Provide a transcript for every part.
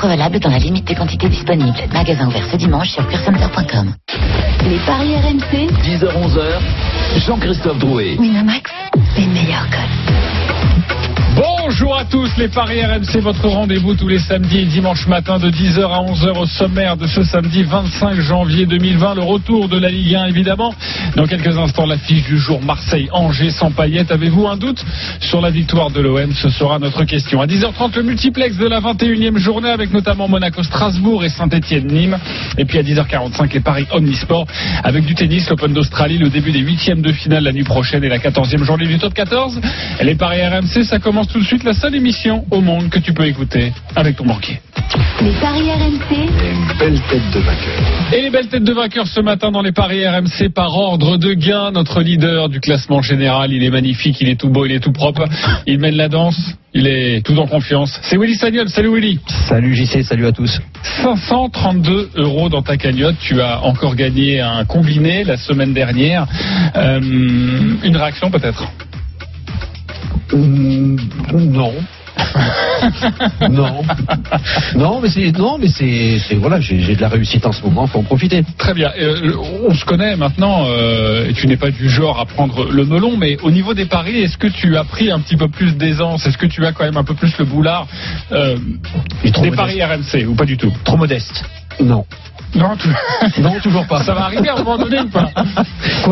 Offre valable dans la limite des quantités disponibles. Magasin ouvert ce dimanche sur purecenter.com. Les paris RMC. 10h-11h, Jean-Christophe Drouet. Winamax, les meilleurs codes. Bonjour à tous, les Paris RMC, votre rendez-vous tous les samedis et dimanches matin de 10h à 11h au sommaire de ce samedi 25 janvier 2020. Le retour de la Ligue 1, évidemment. Dans quelques instants, l'affiche du jour Marseille-Angers sans paillettes. Avez-vous un doute sur la victoire de l'OM Ce sera notre question. À 10h30, le multiplex de la 21e journée avec notamment Monaco-Strasbourg et Saint-Etienne-Nîmes. Et puis à 10h45, les Paris Omnisport avec du tennis, l'Open d'Australie, le début des huitièmes de finale la nuit prochaine et la 14e journée du top 14. Les Paris RMC, ça commence tout de suite la seule émission au monde que tu peux écouter avec ton banquier. Les paris RMC. Une belle tête de vainqueur. Et les belles têtes de vainqueurs ce matin dans les paris RMC par ordre de gain. Notre leader du classement général, il est magnifique, il est tout beau, il est tout propre. Il mène la danse, il est tout en confiance. C'est Willy Sagnol. Salut Willy. Salut JC, salut à tous. 532 euros dans ta cagnotte. Tu as encore gagné un combiné la semaine dernière. Euh, une réaction peut-être? Hum, non. non. Non, mais c'est non, mais c'est c'est- voilà, j'ai de la réussite en ce moment, faut en profiter. Très bien. Euh, on se connaît maintenant, euh, et tu n'es pas du genre à prendre le melon, mais au niveau des paris, est-ce que tu as pris un petit peu plus d'aisance? Est-ce que tu as quand même un peu plus le boulard euh, des modeste. paris RMC ou pas du tout? Trop modeste. Non. Non, tu- Non, toujours pas. ça va arriver à un moment donné ou pas?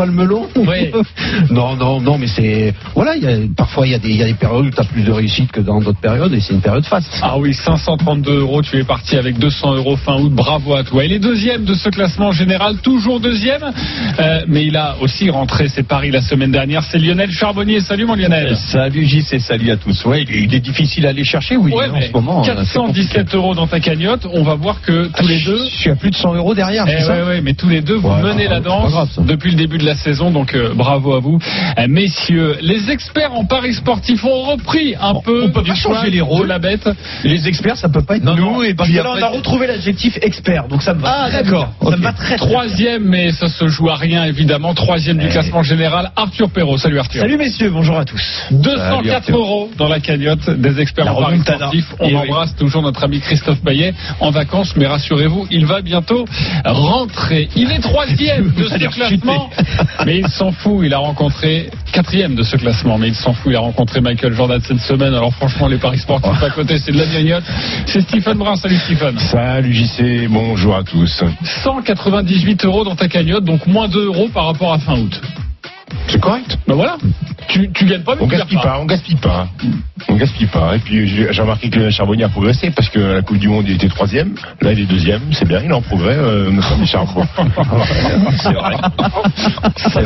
Le melon Oui. Non, non, non, mais c'est voilà, il y a, parfois il y a des il y a des périodes où tu as plus de réussite que dans d'autres périodes et c'est une période faste. Ah oui, 532 euros, tu es parti avec 200 euros fin août, bravo à toi. Il est deuxième de ce classement général, toujours deuxième, euh, mais il a aussi rentré ses paris la semaine dernière, c'est Lionel Charbonnier. Salut mon Lionel. Salut JC, salut à tous. Ouais, il est, il est difficile à aller chercher, oui, Ouais, en ce moment. euh, c'est compliqué. 417 euros dans ta cagnotte, on va voir que tous les deux... Je suis à plus de 100 euros derrière, Eh ouais, ouais, mais tous les deux, vous Ouais, menez la danse grave, depuis le début de la saison, donc euh, bravo à vous. Euh, messieurs, les experts en paris sportifs ont repris un peu on peut du pas changer les rôles. la bête. Les experts, ça peut pas être Non, nous non, et parce puis que là, on a retrouvé l'adjectif expert, donc ça me va. Ah, très d'accord. bien. Ça me va très, très bien. Troisième, mais ça se joue à rien évidemment. Troisième du Eh. classement général, Arthur Perrault. Salut Arthur. Salut messieurs, bonjour à tous. 204 Arthur. euros dans la cagnotte des experts La en paris sportifs. On oui. embrasse toujours notre ami Christophe Payet en vacances, mais rassurez-vous, il va bientôt rentrer. Il est troisième de ce classement, mais il s'en fout. Il a rencontré quatrième de ce classement, mais il s'en fout. Il a rencontré Michael Jordan cette semaine. Alors franchement, les paris sportifs à côté, c'est de la gnognotte. C'est Stephen Brun. Salut Stephen. Salut JC, bonjour à tous. 198 euros dans ta cagnotte, donc moins 2 euros par rapport à fin août. C'est correct Ben voilà. Tu, tu gagnes pas, mais On tu gaspille pas, on gaspille pas. On gaspille pas. Et puis j'ai remarqué que Charbonnier a progressé parce que la Coupe du Monde il était troisième, là il est deuxième, c'est bien, il est en progrès, euh, notre ami Charbon. C'est vrai. C'est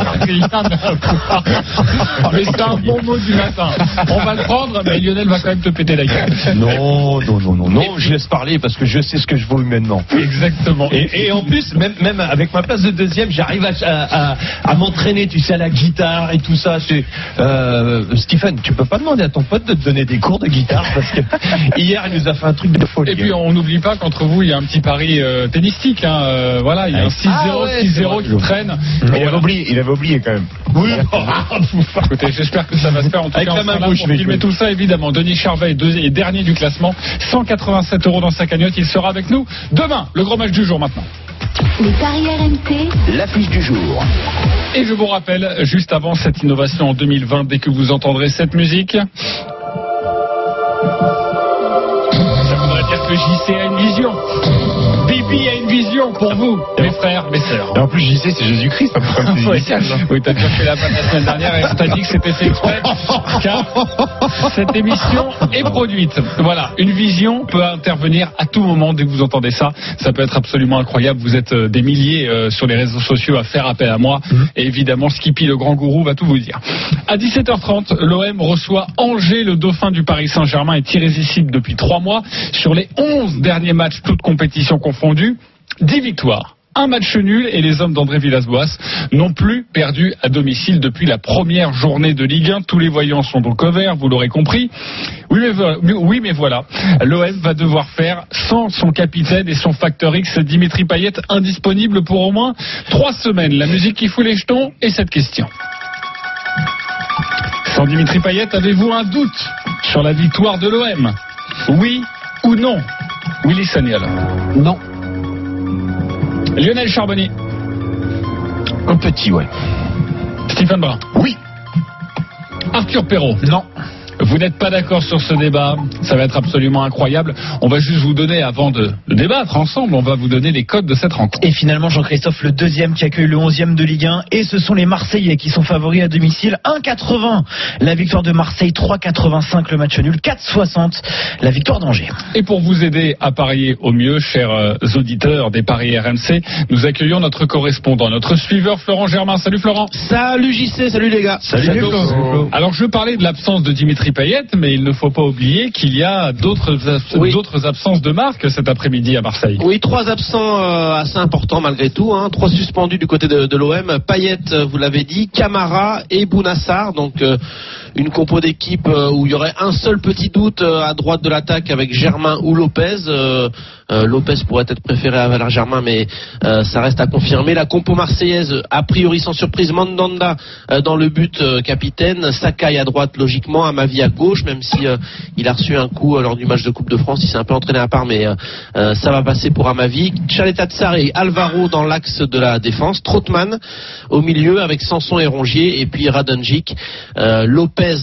mais c'est un bon mot du matin. On va le prendre, mais Lionel va quand même te péter la gueule. Non, non, non, non, non, je laisse parler parce que je sais ce que je vaux humainement. Exactement. Et, et en plus, même, même avec ma place de deuxième, j'arrive à, à, à- à m'entraîner, tu sais, à la guitare et tout ça. C'est, euh, Stephen, tu peux pas demander à ton pote de te donner des cours de guitare parce que hier, il nous a fait un truc de folie. Et puis on n'oublie pas qu'entre vous il y a un petit pari euh, tennistique. Hein, euh, voilà, il y a un 6-0, Ah ouais, c'est 6-0 vrai. qui traîne. Il avait oublié, il avait oublié quand même. oui, Écoutez, j'espère que ça va se faire. En tout Avec cas, la main gauche, pour mais filmer tout ça, évidemment. Denis Charvet est, est dernier du classement. 187 euros dans sa cagnotte. Il sera avec nous demain. Le gros match du jour maintenant. Les paris RMC. L'affiche du jour. Et je vous rappelle, juste avant cette innovation en 2020, dès que vous entendrez cette musique, ça voudrait dire que JC a une vision. Pour vous, mes frères, mes sœurs. Et en plus JC c'est Jésus-Christ, tu Oui, dis. hein. oui t'as déjà fait la panne la semaine dernière et on t'a dit que c'était fait exprès car cette émission est produite. Voilà, une vision peut intervenir à tout moment dès que vous entendez ça. Ça peut être absolument incroyable. Vous êtes euh, des milliers euh, sur les réseaux sociaux à faire appel à moi. Et évidemment, Skippy, le grand gourou, va tout vous dire. À 17h30, l'OM reçoit Angers, le dauphin du Paris Saint-Germain est irrésistible depuis trois mois. Sur les 11 derniers matchs, toutes compétitions confondues, 10 victoires. Un match nul et les hommes d'André Villas-Boas n'ont plus perdu à domicile depuis la première journée de Ligue 1. Tous les voyants sont donc au vert, vous l'aurez compris. Oui mais, voilà, l'OM va devoir faire sans son capitaine et son facteur X, Dimitri Payet, indisponible pour au moins trois semaines. La musique qui fout les jetons et cette question. Sans Dimitri Payet, avez-vous un doute sur la victoire de l'OM Oui ou non? Willy Sagnol. Non. Lionel Charbonnier. Un petit, ouais. Stephen Brun. Oui. Arthur Perrault. Non. Vous n'êtes pas d'accord sur ce débat, ça va être absolument incroyable. On va juste vous donner, avant de, de débattre ensemble, on va vous donner les codes de cette rencontre. Et finalement, Jean-Christophe, le deuxième qui accueille le 11e de Ligue 1. Et ce sont les Marseillais qui sont favoris à domicile. 1,80 la victoire de Marseille, 3,85 le match nul, 4,60 la victoire d'Angers. Et pour vous aider à parier au mieux, chers euh, auditeurs des paris RMC, nous accueillons notre correspondant, notre suiveur Florent Germain. Salut Florent. Salut JC, salut les gars. Salut, Alors je parlais de l'absence de Dimitri Payet, mais il ne faut pas oublier qu'il y a d'autres Oui. absences de marque cet après-midi à Marseille. Oui, trois absents euh, assez importants malgré tout. Hein. Trois suspendus du côté de, de l'OM. Payet, euh, vous l'avez dit, Camara et Bounassar. Donc euh, une compo d'équipe où il y aurait un seul petit doute à droite de l'attaque avec Germain ou Lopez. Euh, Lopez pourrait être préféré à Valère Germain, mais euh, ça reste à confirmer. La compo marseillaise, a priori sans surprise, Mandanda euh, dans le but capitaine, Sakai à droite logiquement, Amavi à gauche, même si il a reçu un coup lors du match de Coupe de France, il s'est un peu entraîné à part, mais ça va passer pour Amavi. Chaleta Tsar et Alvaro dans l'axe de la défense, Trotman au milieu avec Sanson et Rongier, et puis Radonjic, Lopez,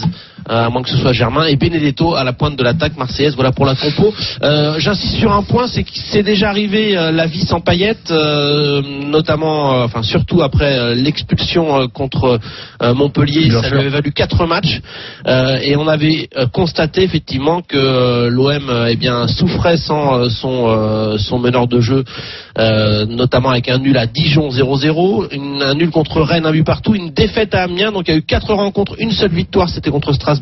à moins que ce soit Germain, et Benedetto à la pointe de l'attaque marseillaise. Voilà pour la compo. Euh, J'insiste sur un point, c'est que c'est déjà arrivé euh, la vie sans paillettes, euh, notamment, euh, enfin surtout après euh, l'expulsion euh, contre euh, Montpellier, ça lui avait valu quatre matchs, euh, et on avait euh, constaté effectivement que euh, l'OM euh, eh bien souffrait sans euh, son euh, son meneur de jeu, euh, notamment avec un nul à Dijon 0-0, une- un nul contre Rennes, un but partout, une défaite à Amiens, donc il y a eu quatre rencontres, une seule victoire, c'était contre Strasbourg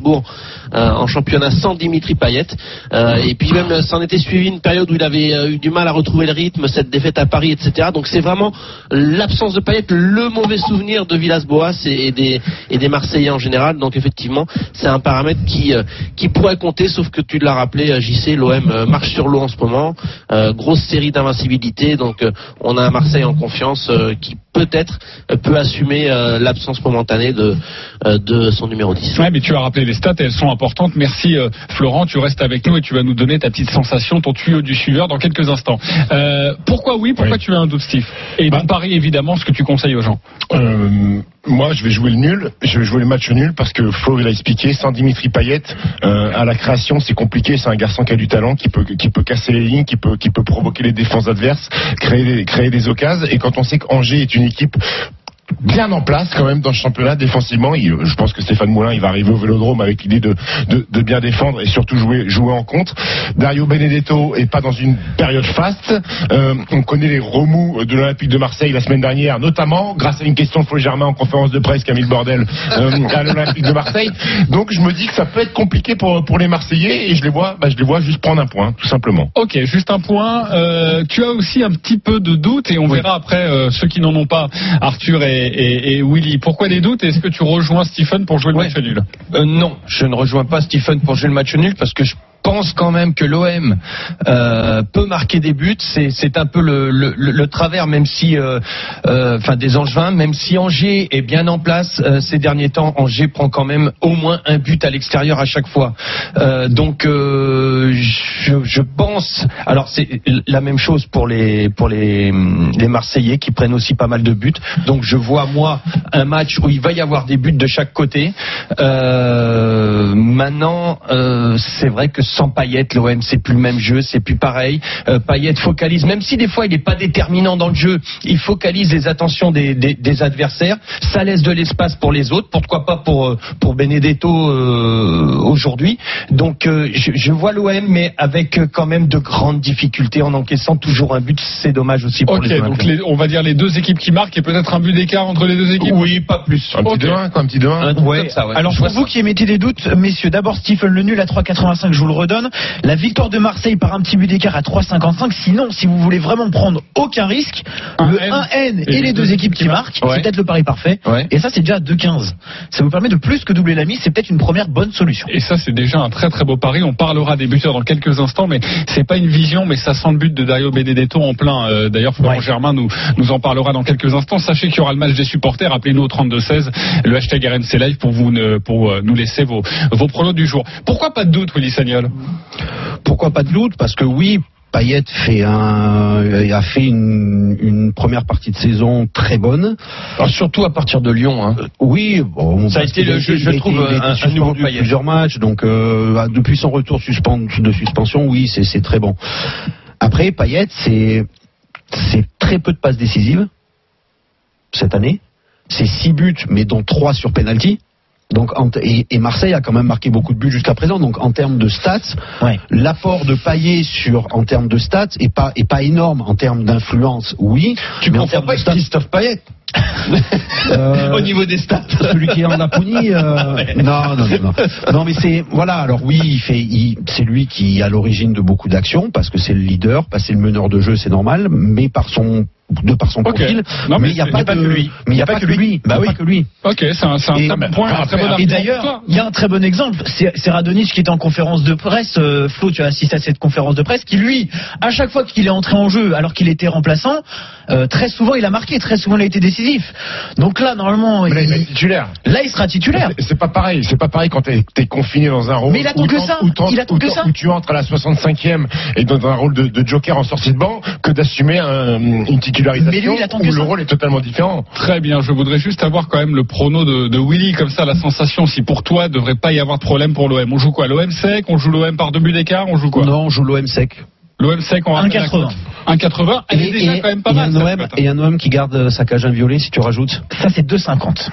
euh, en championnat sans Dimitri Payet, Euh, et puis même euh, s'en était suivi une période où il avait eu du mal à retrouver le rythme, cette défaite à Paris, etc. Donc c'est vraiment l'absence de Payet, le mauvais souvenir de Villas-Boas et, des, Marseillais en général. Donc effectivement, c'est un paramètre qui, pourrait compter, sauf que tu l'as rappelé, JC, l'OM marche sur l'eau en ce moment, grosse série d'invincibilité, donc on a un Marseille en confiance qui peut-être peut assumer l'absence momentanée de, de son numéro 10. Ouais, mais tu as rappelé les stats elles sont importantes. Merci euh, Florent, tu restes avec nous et tu vas nous donner ta petite sensation, ton tuyau du suiveur dans quelques instants. Euh, pourquoi oui, pourquoi Oui. tu as un doute Steve? Et Bah. dans Paris évidemment, ce que tu conseilles aux gens. Euh, moi, je vais jouer le nul. Je vais jouer le match nul parce que Flo il a expliqué. Sans Dimitri Payet, euh, à la création, c'est compliqué. C'est un garçon qui a du talent, qui peut, qui peut casser les lignes, qui peut, qui peut provoquer les défenses adverses, créer, des- créer des occasions. Et quand on sait qu'Angers est une équipe bien en place quand même dans le championnat défensivement. Il- je pense que Stéphane Moulin il va arriver au Vélodrome avec l'idée de, de, de bien défendre et surtout jouer jouer en contre. Dario Benedetto est pas dans une période faste. Euh, on connaît les remous de l'Olympique de Marseille la semaine dernière, notamment grâce à une question de Flo Germain en conférence de presse qui a mis le bordel euh, à l'Olympique de Marseille. Donc je me dis que ça peut être compliqué pour pour les Marseillais et je les vois bah, je les vois juste prendre un point tout simplement. Ok, juste un point. Euh, tu as aussi un petit peu de doute et on verra après ceux qui n'en ont pas, Arthur et, et- et Willy. Pourquoi des doutes Est-ce que tu rejoins Stephen pour jouer le Ouais. match nul? Euh, non, je ne rejoins pas Stephen pour jouer le match nul parce que je pense quand même que l'OM euh, peut marquer des buts. C'est, un peu le, travers, même si, euh, euh, enfin des Angevins, même si Angers est bien en place ces derniers temps, Angers prend quand même au moins un but à l'extérieur à chaque fois. Donc je, pense. Alors c'est la même chose pour les pour les Marseillais qui prennent aussi pas mal de buts. Donc je vois moi un match où il va y avoir des buts de chaque côté. Maintenant, c'est vrai que sans Payet, l'OM c'est plus le même jeu, c'est plus pareil. Euh, Payet focalise, même si des fois il n'est pas déterminant dans le jeu, il focalise les attentions des, des, des adversaires. Ça laisse de l'espace pour les autres. Pourquoi pas pour euh, pour Benedetto euh, aujourd'hui. Donc euh, je, je vois l'OM, mais avec euh, quand même de grandes difficultés en encaissant toujours un but. C'est dommage aussi pour Ok, les donc Olympiens. les- on va dire les deux équipes qui marquent et peut-être un but d'écart entre les deux équipes. Oui, pas plus. Un Ok. petit 2-1 quoi, un petit 2-1. Un truc Ouais. ouais. Alors pour vous qui émettez des doutes, messieurs, d'abord Stephen le nul à 3,85, je vous le redonne. La victoire de Marseille par un petit but d'écart à 3,55. Sinon, si vous voulez vraiment prendre aucun risque, Un le N 1N et, les deux équipes qui marquent, Ouais. c'est peut-être le pari parfait. Ouais. Et ça, c'est déjà à 2,15. Ça vous permet de plus que doubler la mise. C'est peut-être une première bonne solution. Et ça, c'est déjà un très très beau pari. On parlera des buteurs dans quelques instants, mais c'est pas une vision, mais ça sent le but de Dario Benedetto en plein. Euh, D'ailleurs, Florent Ouais. Germain nous, nous en parlera dans quelques instants. Sachez qu'il y aura le match des supporters. Appelez-nous au 32-16, le hashtag RNC Live pour, vous, ne- pour euh, nous laisser vos, vos pronos du jour. Pourquoi pas de doute, Willy Sagnol? Pourquoi pas de doute Parce que oui, Payet fait un, a fait une, une première partie de saison très bonne. Alors, surtout à partir de Lyon. Hein. Oui, bon, Ça a été le- je- je été- trouve, été un- un nouveau Payet. plusieurs matchs, donc euh, depuis son retour de suspension, oui, c'est très bon. Après, Payet, c'est c'est très peu de passes décisives cette année. C'est 6 buts, mais dont 3 sur penalty. Donc, et, et Marseille a quand même marqué beaucoup de buts jusqu'à présent. Donc, en termes de stats, Ouais. l'apport de Payet sur, en termes de stats est pas, est pas énorme. En termes d'influence, oui. Tu termes pas stats, Christophe Payet euh, au niveau des stats. celui qui est en Laponie. euh, non, non, non, non. Non, mais c'est voilà. Alors oui, il fait, il- c'est lui qui est à l'origine de beaucoup d'actions parce que c'est le leader, parce que c'est le meneur de jeu, c'est normal. Mais par son de par son profil, Non, mais mais il n'y a pas, que lui. Mais il n'y a, pas que lui. Bah oui. pas que lui. Ok, c'est un, c'est un Et- point, un très bon Et d'ailleurs, il y a un très bon exemple. C'est c'est Radonjic qui était en conférence de presse. euh, Flo, tu as assisté à cette conférence de presse, qui lui, à chaque fois qu'il est entré en jeu, alors qu'il était remplaçant, euh, très souvent il a marqué, très souvent il a été décisif. Donc là, normalement, Mais là, il est il- titulaire. là il sera titulaire. C'est- pas pareil, c'est pas pareil quand t'es es confiné dans un rôle. Mais il attend où que ça. Il attend où que ça. Où tu entres à la 65e et dans un rôle de, de joker en sortie de banc que d'assumer un- une titularisation Mais lui, il attend où que le ça. rôle est totalement différent. Très bien, je voudrais juste avoir quand même le prono de, de Willy, comme ça la sensation, si pour toi, devrait pas y avoir de problème pour l'OM. On joue quoi? L'OM sec? On joue l'OM par deux buts d'écart? On joue quoi? Non, on joue l'OM sec. L'OM sec, la 1,80. cote. 1,80 Elle est déjà quand même pas et mal. un OM, cote. et un OM qui garde sa cage inviolée, si tu rajoutes. Ça c'est 2,50.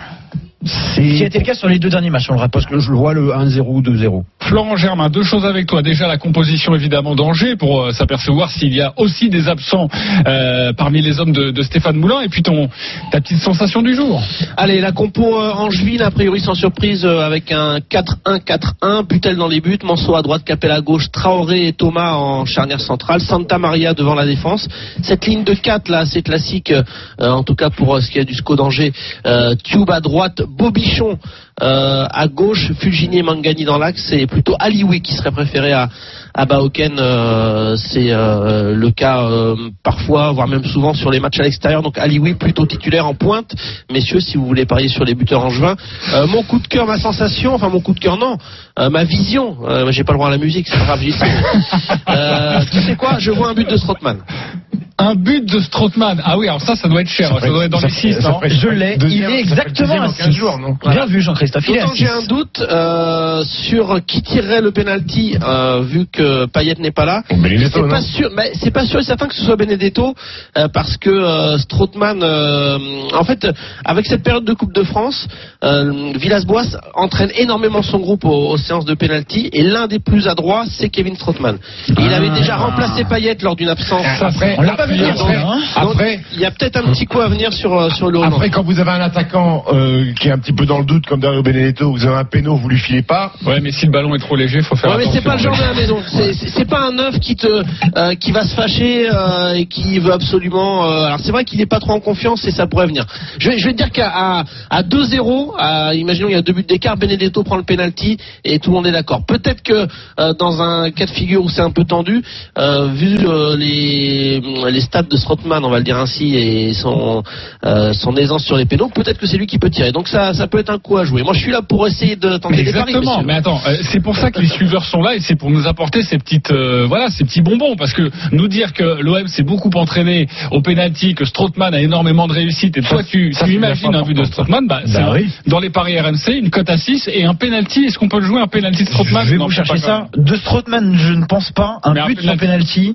Qui a été le cas sur les deux derniers matchs, on le rappelle. parce que je le vois le 1-0 ou 2-0. Florent Germain, deux choses avec toi. Déjà la composition évidemment d'Angers pour euh, s'apercevoir s'il y a aussi des absents euh, parmi les hommes de, de Stéphane Moulin et puis ton ta petite sensation du jour. Allez, la compo euh, angevine, a priori sans surprise, euh, avec un 4-1-4-1, Butel dans les buts, Manso à droite, Capel à gauche, Traoré et Thomas en charnière centrale, Santa Maria devant la défense. Cette ligne de 4 là, c'est classique, euh, en tout cas pour euh, ce qui est du SCO d'Angers. Euh, Tube à droite, Bobichon euh, à gauche, Fulgini et Mangani dans l'axe, c'est plutôt Alioui qui serait préféré à, à Baoken. euh, c'est euh, le cas euh, parfois, voire même souvent sur les matchs à l'extérieur. Donc Alioui plutôt titulaire en pointe. Messieurs, si vous voulez parier sur les buteurs angevins, euh, mon coup de cœur, ma sensation, enfin mon coup de cœur non, euh, ma vision. Euh, J'ai pas le droit à la musique, c'est pas grave, j'y. Euh, tu sais quoi Je vois un but de Strootman. Un but de Strootman. Ah oui, alors ça, ça doit être cher. Ça, doit être dans ça les ferait- 6, ça non ferait- Je l'ai, il est exactement à en 15 6. jours, non Bien vu Jean-Christophe, D'autant que j'ai 6. un doute euh, sur qui tirerait le penalty euh, vu que Payet n'est pas là. Benedetto, C'est pas sûr, mais c'est pas sûr et certain que ce soit Benedetto euh, parce que euh, Strootman, euh, en fait, avec cette période de Coupe de France, euh, Villas-Boas entraîne énormément son groupe aux, aux séances de penalty et l'un des plus adroits, c'est Kevin Strootman. Il avait déjà remplacé Payet lors d'une absence. Après, On l'a pas vu hein. Après, il y a peut-être un petit coup à venir sur sur le après, quand vous avez un attaquant euh, qui est un petit peu dans le doute, comme Benedetto, vous avez un péno, vous lui filez pas. Ouais, mais si le ballon est trop léger, faut faire Ouais, mais c'est pas le genre de la maison. C'est- pas un neuf qui te, euh, qui va se fâcher euh, et qui veut absolument. euh, alors c'est vrai qu'il est pas trop en confiance et ça pourrait venir. Je vais, je vais te dire qu'à à, à 2-0, à- imaginons il y a deux buts d'écart, Benedetto prend le penalty et tout le monde est d'accord. Peut-être que euh, dans un cas de figure où c'est un peu tendu, euh, vu euh, les les stats de Strootman, on va le dire ainsi, et son euh, son aisance sur les pénaux, peut-être que c'est lui qui peut tirer. Donc ça ça peut être un coup à jouer. Moi je suis là pour essayer de tenter des paris. Exactement. Mais attends, euh, c'est pour ça que les suiveurs sont là et c'est pour nous apporter ces petites, euh, voilà, ces petits bonbons. Parce que nous dire que l'OM s'est beaucoup entraîné au penalty, que Strootman a énormément de réussite et toi tu, ça, tu imagines un but de Strootman, bah, c'est Bah oui. dans les paris RMC une cote à 6 et un penalty. Est-ce qu'on peut le jouer un penalty de Strootman? Je vais Non, vous chercher ça. De Strootman, je ne pense pas. Un Mais un but sur penalty. penalty,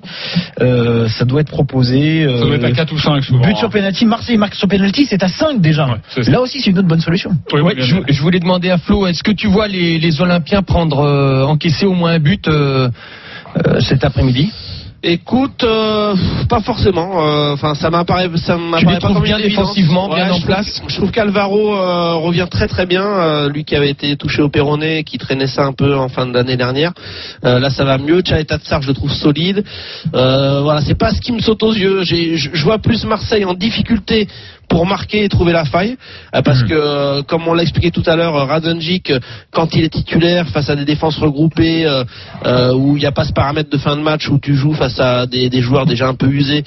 euh, ça doit être proposé. Ça doit être à euh, 4 ou 5 souvent. But sur penalty, Marseille marque sur penalty, c'est à 5 déjà. Ouais. Là aussi, c'est une autre bonne solution. Oui, Ouais, je. Je voulais demander à Flo, est-ce que tu vois les, les Olympiens prendre euh, encaisser au moins un but euh, euh, cet après-midi? Écoute, euh, pas forcément. euh, Enfin, ça m'apparaît, ça m'apparaît pas comme bien défensivement, bien en place? trouve- Je trouve qu'Alvaro euh, revient très très bien. lui qui avait été touché au péroné, qui traînait ça un peu en fin d'année dernière. Là, ça va mieux. Chaeta Tsar, je le trouve solide. Voilà, c'est pas ce qui me saute aux yeux. Je vois plus Marseille en difficulté pour marquer et trouver la faille, euh, parce que euh, comme on l'a expliqué tout à l'heure, euh, Radonjic, quand il est titulaire face à des défenses regroupées, euh, où il n'y a pas ce paramètre de fin de match où tu joues face à des, des joueurs déjà un peu usés.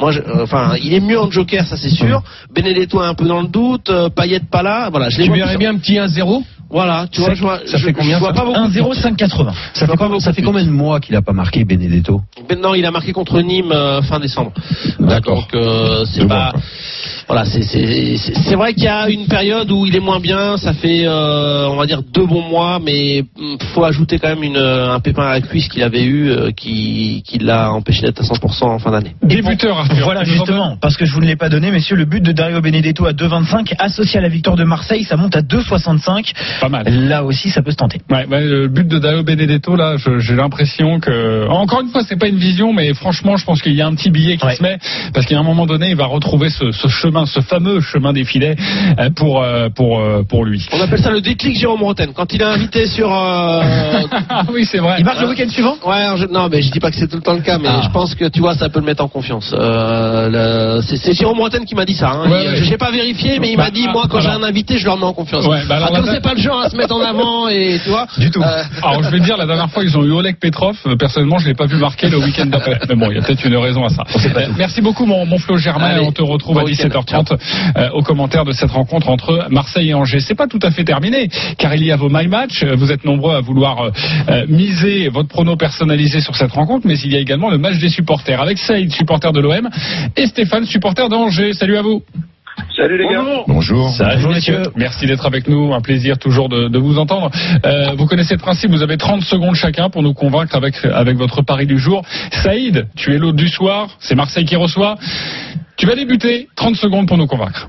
Moi, je- euh, enfin, il est mieux en joker, ça c'est sûr. Benedetto est un peu dans le doute, euh, Payet pas là, voilà. Je Tu verrais bien un petit 1-0 Voilà, tu vois, je vois, ça je- fait combien, je vois ça pas beaucoup. 1-0-5-80. Ça fait, combien- ça fait combien de mois qu'il a pas marqué Benedetto Maintenant, il a marqué contre Nîmes euh, fin décembre. D'accord. Donc, euh, c'est pas. Voilà, c'est c'est c'est- c'est vrai qu'il y a une période où il est moins bien. Ça fait, euh, on va dire, deux bons mois, mais hum, faut ajouter quand même une, euh, un pépin à la cuisse qu'il avait eu, euh, qui, qui l'a empêché d'être à 100% en fin d'année. Débuteur, Arthur. Voilà justement, parce que je vous ne l'ai pas donné, messieurs, le but de Dario Benedetto à 2,25 associé à la victoire de Marseille, ça monte à 2,65. Pas mal. Là aussi, ça peut se tenter. Ouais, le but de Dario Benedetto, là, j'ai l'impression que, encore une fois, c'est pas une vision, mais franchement, je pense qu'il y a un petit billet qui Ouais. se met, parce qu'à un moment donné, il va retrouver ce, ce chemin, ce fameux chemin des filets euh, pour euh, pour euh, pour lui. On appelle ça le déclic Jérôme Roten. Quand il est invité sur. euh, Ah oui, c'est vrai. Il marque le week-end suivant? Ouais, je- non, mais je dis pas que c'est tout le temps le cas, mais Ah. je pense que tu vois, ça peut le mettre en confiance. Euh, le- c'est, Jérôme Roten qui m'a dit ça. Hein. Ouais, Il- ouais. Je n'ai pas vérifié, mais il m'a dit, moi, quand j'ai un invité, je leur mets en confiance. Ouais, bah alors, Ah, comme c'est pas le genre à se mettre en avant et tu vois. Du tout. euh, Alors je vais te dire, la dernière fois ils ont eu Oleg Petrov. Personnellement, je l'ai pas vu marquer le week-end d'après. Mais bon, il y a peut-être une raison à ça. Merci beaucoup mon, mon Flo Germain. Allez, et on te retrouve bon à week-end. 17h30 euh, au commentaire de cette rencontre entre Marseille et Angers. C'est pas tout à fait terminé, car il y a vos my match. Vous êtes nombreux à vouloir euh, euh, miser votre prono personnalisé sur cette rencontre, mais il y a également le match des supporters avec Saïd, supporter de l'OM, et Stéphane, supporter d'Angers. Salut à vous. Salut les gars. Bonjour. Bonjour messieurs. Merci d'être avec nous. Un plaisir toujours de, de vous entendre. Euh, vous connaissez le principe. Vous avez 30 secondes chacun pour nous convaincre avec, avec votre pari du jour. Saïd, tu es l'hôte du soir. C'est Marseille qui reçoit. Tu vas débuter. 30 secondes pour nous convaincre.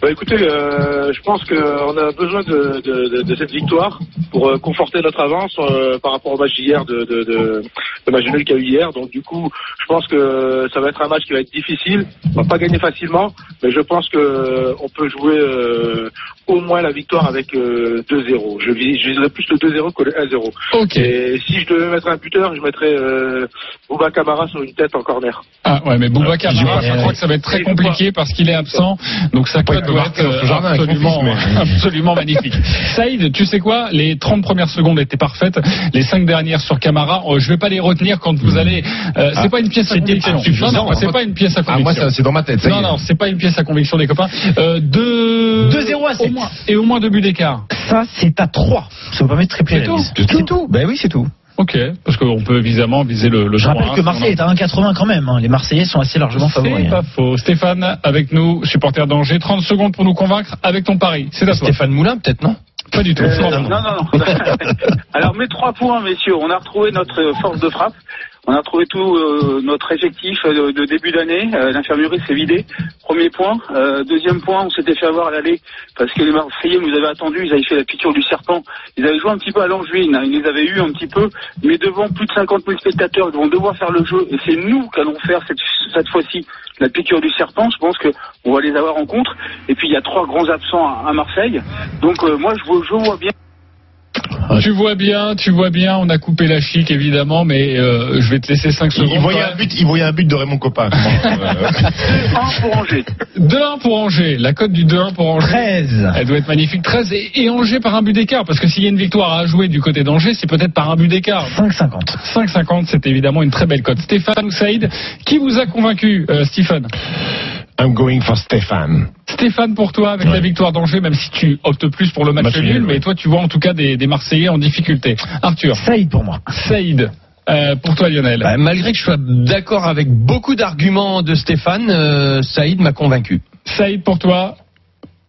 Bah écoutez, euh, je pense qu'on a besoin de, de, de- de cette victoire pour euh, conforter notre avance euh, par rapport au match d'hier, de, de, de, le match nul qu'il y a eu hier. Donc du coup, je pense que ça va être un match qui va être difficile. On va pas gagner facilement, mais je pense que euh, on peut jouer euh, au moins la victoire avec euh, 2-0. Je, vis- je viserais plus le 2-0 que le 1-0. Ok. Et si je devais mettre un buteur, je mettrais euh, Bouba Camara sur une tête en corner. Ah ouais, mais Boubacar, J'y Camara, je crois que ça va être très compliqué parce qu'il est absent. Donc il cote peut marquer jardin son absolument, absolument magnifique. Saïd, tu sais quoi? Les 30 premières secondes étaient parfaites. Les 5 dernières sur Camara, euh, je vais pas les retenir quand vous allez. euh, c'est Ah, pas une pièce à conviction. Non, non, c'est pas une pièce à Ah, conviction. moi, ça, c'est dans ma tête. Non, non, c'est pas une pièce à conviction des copains. Euh, deux... 2-0 à au sept. moins, Et au moins deux buts d'écart. Ça, c'est à 3. Ça vous permet de tripler C'est tout C'est tout. Ben oui, c'est tout. Ok, parce qu'on peut évidemment viser le, le Je rappelle 3-1, que Marseille est à 1,80 quand même. hein. Les Marseillais sont assez largement favoris. C'est hein. pas faux. Stéphane, avec nous, supporter d'Angers, 30 secondes pour nous convaincre avec ton pari. C'est toi. Stéphane Moulin, peut-être, non? Pas du tout. Euh, non. non, non. Alors, mes trois points, messieurs, on a retrouvé notre force de frappe. On a retrouvé tout euh, notre effectif euh, de début d'année. Euh, L'infirmerie s'est vidée. Premier point. Euh, deuxième point, on s'était fait avoir à l'aller parce que les Marseillais nous avaient attendu. Ils avaient fait la piqûre du serpent. Ils avaient joué un petit peu à l'Angevine. hein. Ils les avaient eu un petit peu. Mais devant plus de 50 000 spectateurs, ils vont devoir faire le jeu. Et c'est nous qui allons faire cette, cette fois-ci la piqûre du serpent. Je pense que on va les avoir en contre. Et puis, il y a trois grands absents à, à Marseille. Donc, euh, moi, je je vois bien. Tu vois bien, tu vois bien, on a coupé la chic évidemment, mais euh, je vais te laisser 5 Il, secondes. il voyait un but, il voyait un but de Raymond Coppa. Euh, 1 pour Angers. 2-1 pour Angers, la cote du 2-1 pour Angers. 13. Elle doit être magnifique. 13 et, et Angers par un but d'écart, parce que s'il y a une victoire à jouer du côté d'Angers, c'est peut-être par un but d'écart. 5,50. 5,50, c'est évidemment une très belle cote. Stéphane ou Saïd, qui vous a convaincu, euh, Stéphane? I'm going for Stéphane. Stéphane, pour toi, avec Ouais. la victoire d'Angers, même si tu optes plus pour le match, Match nul, nul, mais ouais. toi, tu vois en tout cas des, des Marseillais en difficulté. Arthur, Saïd pour moi. Saïd, euh, pour toi, Lionel. Bah, Malgré que je sois d'accord avec beaucoup d'arguments de Stéphane, euh, Saïd m'a convaincu. Saïd, pour toi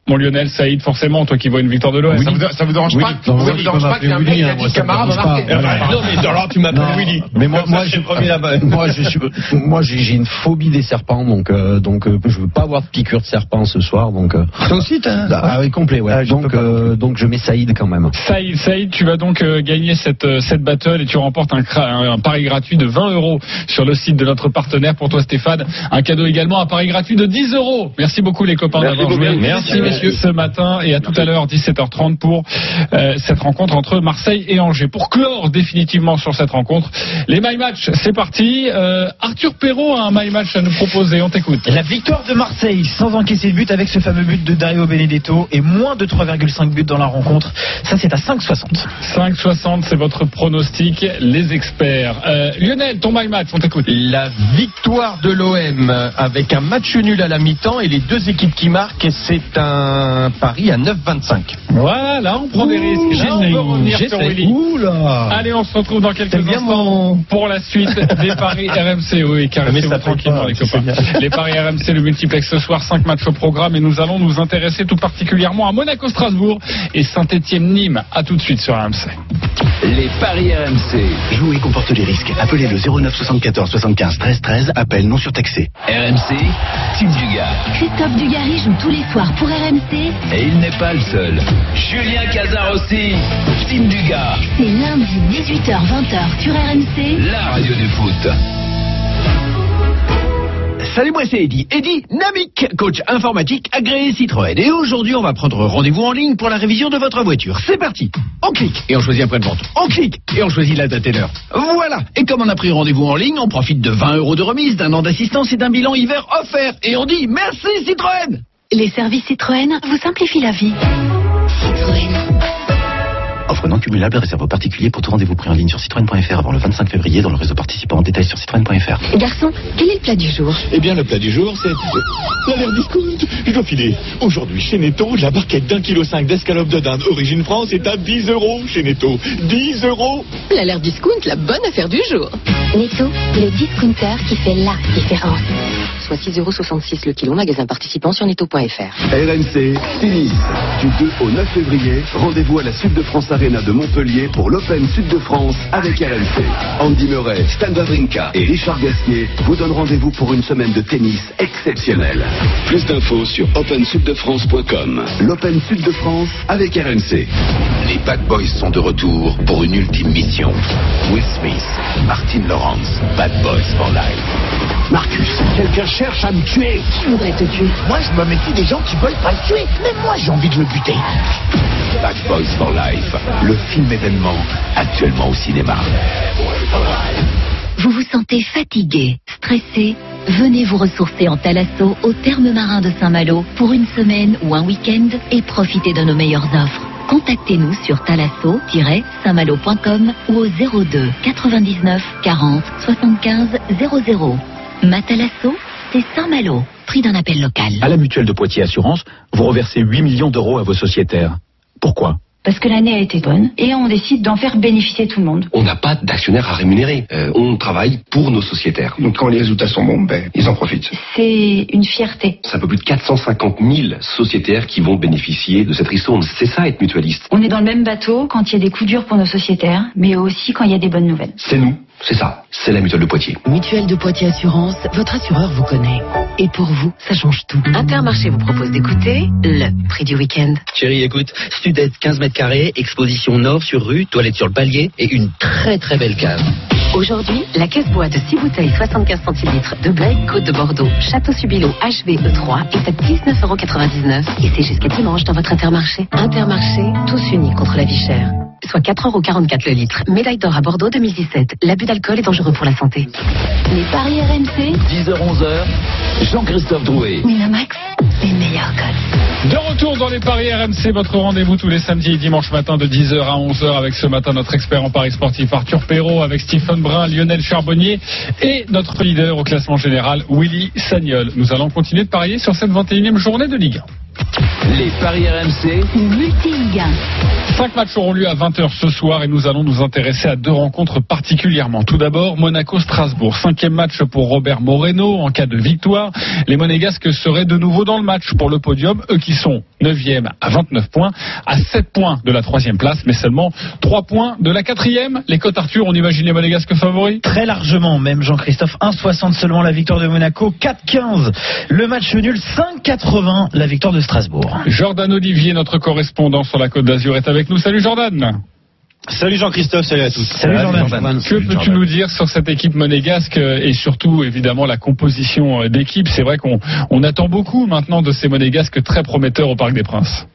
Mon Lionel, Saïd, forcément, toi qui vois une victoire de l'OM. Ça, vous, ça vous dérange Oui. pas Ça moi, vous dérange pas qu'il y ait un mec qui Willy, a hein, dit moi, ça me Camara va dérange pas. marquer Voilà. Non, mais alors tu m'appelles Willy. Mais moi, moi, je, moi, je suis, moi, j'ai une phobie des serpents, donc, euh, donc, euh, je veux pas avoir de piqûre de serpent ce soir, donc. euh, Toi aussi, t'as. ah oui, complet, ouais. Ah, je donc, euh, donc, je mets Saïd quand même. Saïd, Saïd, tu vas donc euh, gagner cette, euh, cette battle et tu remportes un, cra- un, un pari gratuit de 20 euros sur le site de notre partenaire pour toi Stéphane. Un cadeau également, un pari gratuit de 10 euros. Merci beaucoup les copains d'avoir joué Merci, messieurs. ce matin et à tout à l'heure 17h30 pour euh, cette rencontre entre Marseille et Angers. Pour clore définitivement sur cette rencontre, les My Match, c'est parti. Euh, Arthur Perrault a un My Match à nous proposer, on t'écoute. La victoire de Marseille sans encaisser de but avec ce fameux but de Dario Benedetto et moins de 3,5 buts dans la rencontre. Ça, c'est à 5,60. 5,60, c'est votre pronostic, les experts. Euh, Lionel, ton My Match, on t'écoute. La victoire de l'OM avec un match nul à la mi-temps et les deux équipes qui marquent, c'est un un pari à 9,25. Voilà, là on prend des risques. Là, on peut revenir sur. Willy. Allez, on se retrouve dans quelques instants pour la suite des paris RMC. Oui, caressez-vous tranquillement pas, les copains. bien. Les paris RMC, le multiplex ce soir, 5 matchs au programme et nous allons nous intéresser tout particulièrement à Monaco-Strasbourg et Saint-Étienne-Nîmes. À tout de suite sur RMC. Les paris RMC. Jouer comporte les risques. Appelez le 09 74 75 13 13. Appel non surtaxé. RMC, Tim Dugas. Christophe Dugarry joue tous les soirs pour RMC. Et il n'est pas le seul. Julien Cazard aussi. Tim Dugas. C'est lundi 18h-20h sur RMC. La radio du foot. Salut, moi c'est Eddy. Eddy Namic, coach informatique agréé Citroën. Et aujourd'hui, on va prendre rendez-vous en ligne pour la révision de votre voiture. C'est parti. On clique et on choisit un point de vente. On clique et on choisit la date et l'heure. Voilà. Et comme on a pris rendez-vous en ligne, on profite de 20 euros de remise, d'un an d'assistance et d'un bilan hiver offert. Et on dit merci Citroën. Les services Citroën vous simplifient la vie. Citroën. Offre non cumulable réserve aux particuliers pour tout rendez-vous pris en ligne sur citroën.fr avant le 25 février dans le réseau participant. Détails sur citroën.fr. Garçon, quel est le plat du jour? Eh bien, le plat du jour, c'est l'alerte discount. Je dois filer. Aujourd'hui, chez Netto, la barquette d'un kilo cinq d'escalope de dinde origine France est à 10 euros chez Netto. 10 euros L'alerte discount, la bonne affaire du jour. Netto, le discounter qui fait la différence. Soit 6,66€ le kilo, magasin participant sur netto.fr. RMC, tennis. Du 2 au 9 février, rendez-vous à la Sud de France Arena de Montpellier pour l'Open Sud de France avec RMC. Andy Murray, Stan Wawrinka et Richard Gasquet vous donnent rendez-vous pour une semaine de tennis exceptionnelle. Plus d'infos sur opensudefrance.com. L'Open Sud de France avec RMC. Les Bad Boys sont de retour pour une ultime mission. Will Smith, Martin Lawrence, Bad Boys for Life. Marcus, quelqu'un cherche à me tuer. Qui voudrait te tuer? Moi, je me méfie des gens qui veulent pas le tuer. Mais moi, j'ai envie de le buter. Bad Boys for Life, le film événement actuellement au cinéma. Vous vous sentez fatigué, stressé? Venez vous ressourcer en Thalasso au terme marin de Saint-Malo pour une semaine ou un week-end et profitez de nos meilleures offres. Contactez-nous sur thalasso-saint-malo.com ou au 02 99 40 75 00. Matalasso, c'est Saint-Malo. Prix d'un appel local. À la mutuelle de Poitiers Assurance, vous reversez 8 millions d'euros à vos sociétaires. Pourquoi? Parce que l'année a été bonne et on décide d'en faire bénéficier tout le monde. On n'a pas d'actionnaires à rémunérer. Euh, on travaille pour nos sociétaires. Donc quand les résultats sont bons, ben, ils en profitent. C'est une fierté. C'est un peu plus de 450 000 sociétaires qui vont bénéficier de cette ristourne. C'est ça être mutualiste. On est dans le même bateau quand il y a des coups durs pour nos sociétaires, mais aussi quand il y a des bonnes nouvelles. C'est nous, c'est ça. C'est la mutuelle de Poitiers. Mutuelle de Poitiers Assurance, votre assureur vous connaît. Et pour vous, ça change tout. Intermarché vous propose d'écouter le prix du week-end. Chérie, écoute, Studette, 15 mètres carrés, exposition nord sur rue, toilette sur le palier et une très très belle cave. Aujourd'hui, la caisse bois de 6 bouteilles 75 centilitres de Blake Côte de Bordeaux, Château Subilo HVE3 est à 19,99€ et c'est jusqu'à dimanche dans votre Intermarché. Intermarché, tous unis contre la vie chère. Soit 4,44€ le litre. Médaille d'or à Bordeaux 2017. L'abus d'alcool est dangereux pour la santé. Les paris RMC. 10h-11h, Jean-Christophe Drouet. Winamax, les meilleurs codes. De retour dans les paris RMC, votre rendez-vous tous les samedis et dimanches matin de 10h à 11h avec ce matin notre expert en paris sportif Arthur Perrault, avec Stephen Brun, Lionel Charbonnier et notre leader au classement général Willy Sagnol. Nous allons continuer de parier sur cette 21e journée de Ligue 1. Les paris RMC. 1. Cinq matchs auront lieu à 20h ce soir et nous allons nous intéresser à deux rencontres particulièrement. Tout d'abord, Monaco-Strasbourg. Cinquième match pour Robert Moreno. En cas de victoire, les Monégasques seraient de nouveau dans le match pour le podium. Eux qui sont 9e à 29 points, à 7 points de la troisième place, mais seulement 3 points de la quatrième. Les cotes Arthur, on imagine les Monégasques favoris? Très largement, même Jean-Christophe. 1,60 seulement la victoire de Monaco, 4,15 le match nul, 5,80 la victoire de Strasbourg. Jordan Olivier, notre correspondant sur la Côte d'Azur, est avec nous. Salut Jordan. Salut Jean-Christophe, salut à tous. Salut, Jordan. Que peux-tu nous dire sur cette équipe monégasque euh, et surtout évidemment la composition euh, d'équipe? C'est vrai qu'on on attend beaucoup maintenant de ces monégasques très prometteurs au Parc des Princes.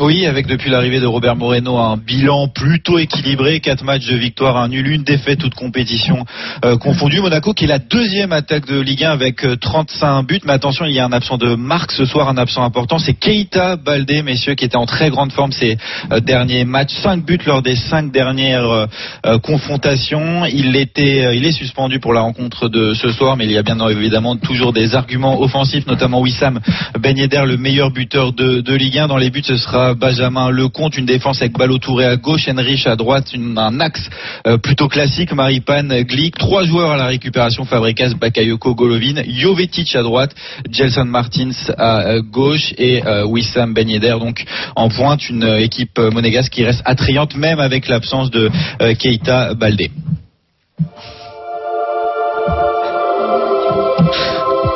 Oui, avec depuis l'arrivée de Robert Moreno un bilan plutôt équilibré, quatre matchs de victoire, un nul, une défaite, toute compétition euh, confondue. Monaco qui est la deuxième attaque de Ligue 1 avec euh, 35 buts, mais attention, il y a un absent de marque ce soir, un absent important, c'est Keita Baldé, messieurs, qui était en très grande forme ces euh, derniers matchs, cinq buts lors des cinq dernières euh, euh, confrontations. Il était, euh, il est suspendu pour la rencontre de ce soir, mais il y a bien évidemment toujours des arguments offensifs, notamment Wissam Ben le meilleur buteur de, de Ligue 1. Dans les buts, ce sera Benjamin Lecomte, une défense avec Ballot Touré à gauche, Henrich à droite, un axe euh, plutôt classique, Maripane, Glick, trois joueurs à la récupération, Fabregas, Bakayoko, Golovin, Jovetic à droite, Gelson Martins à euh, gauche et euh, Wissam Ben Yedder, donc en pointe, une équipe monégasque qui reste attrayante même avec l'absence de Keita Baldé.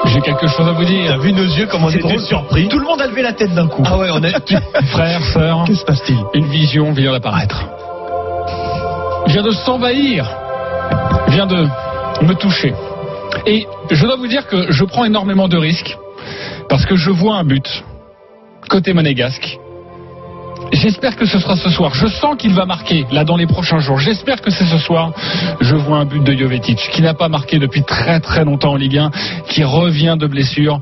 J'ai quelque chose à vous dire. Vu nos yeux comme on était surpris Tout le monde a levé la tête d'un coup. Ah ouais, on est. Frères, sœurs, Que se passe-t-il une vision vient d'apparaître. Vient de s'envahir. Vient de me toucher. Et je dois vous dire que je prends énormément de risques parce que je vois un but côté monégasque. J'espère que ce sera ce soir. Je sens qu'il va marquer là dans les prochains jours. J'espère que c'est ce soir. Je vois un but de Jovetic qui n'a pas marqué depuis très très longtemps en Ligue 1, qui revient de blessure.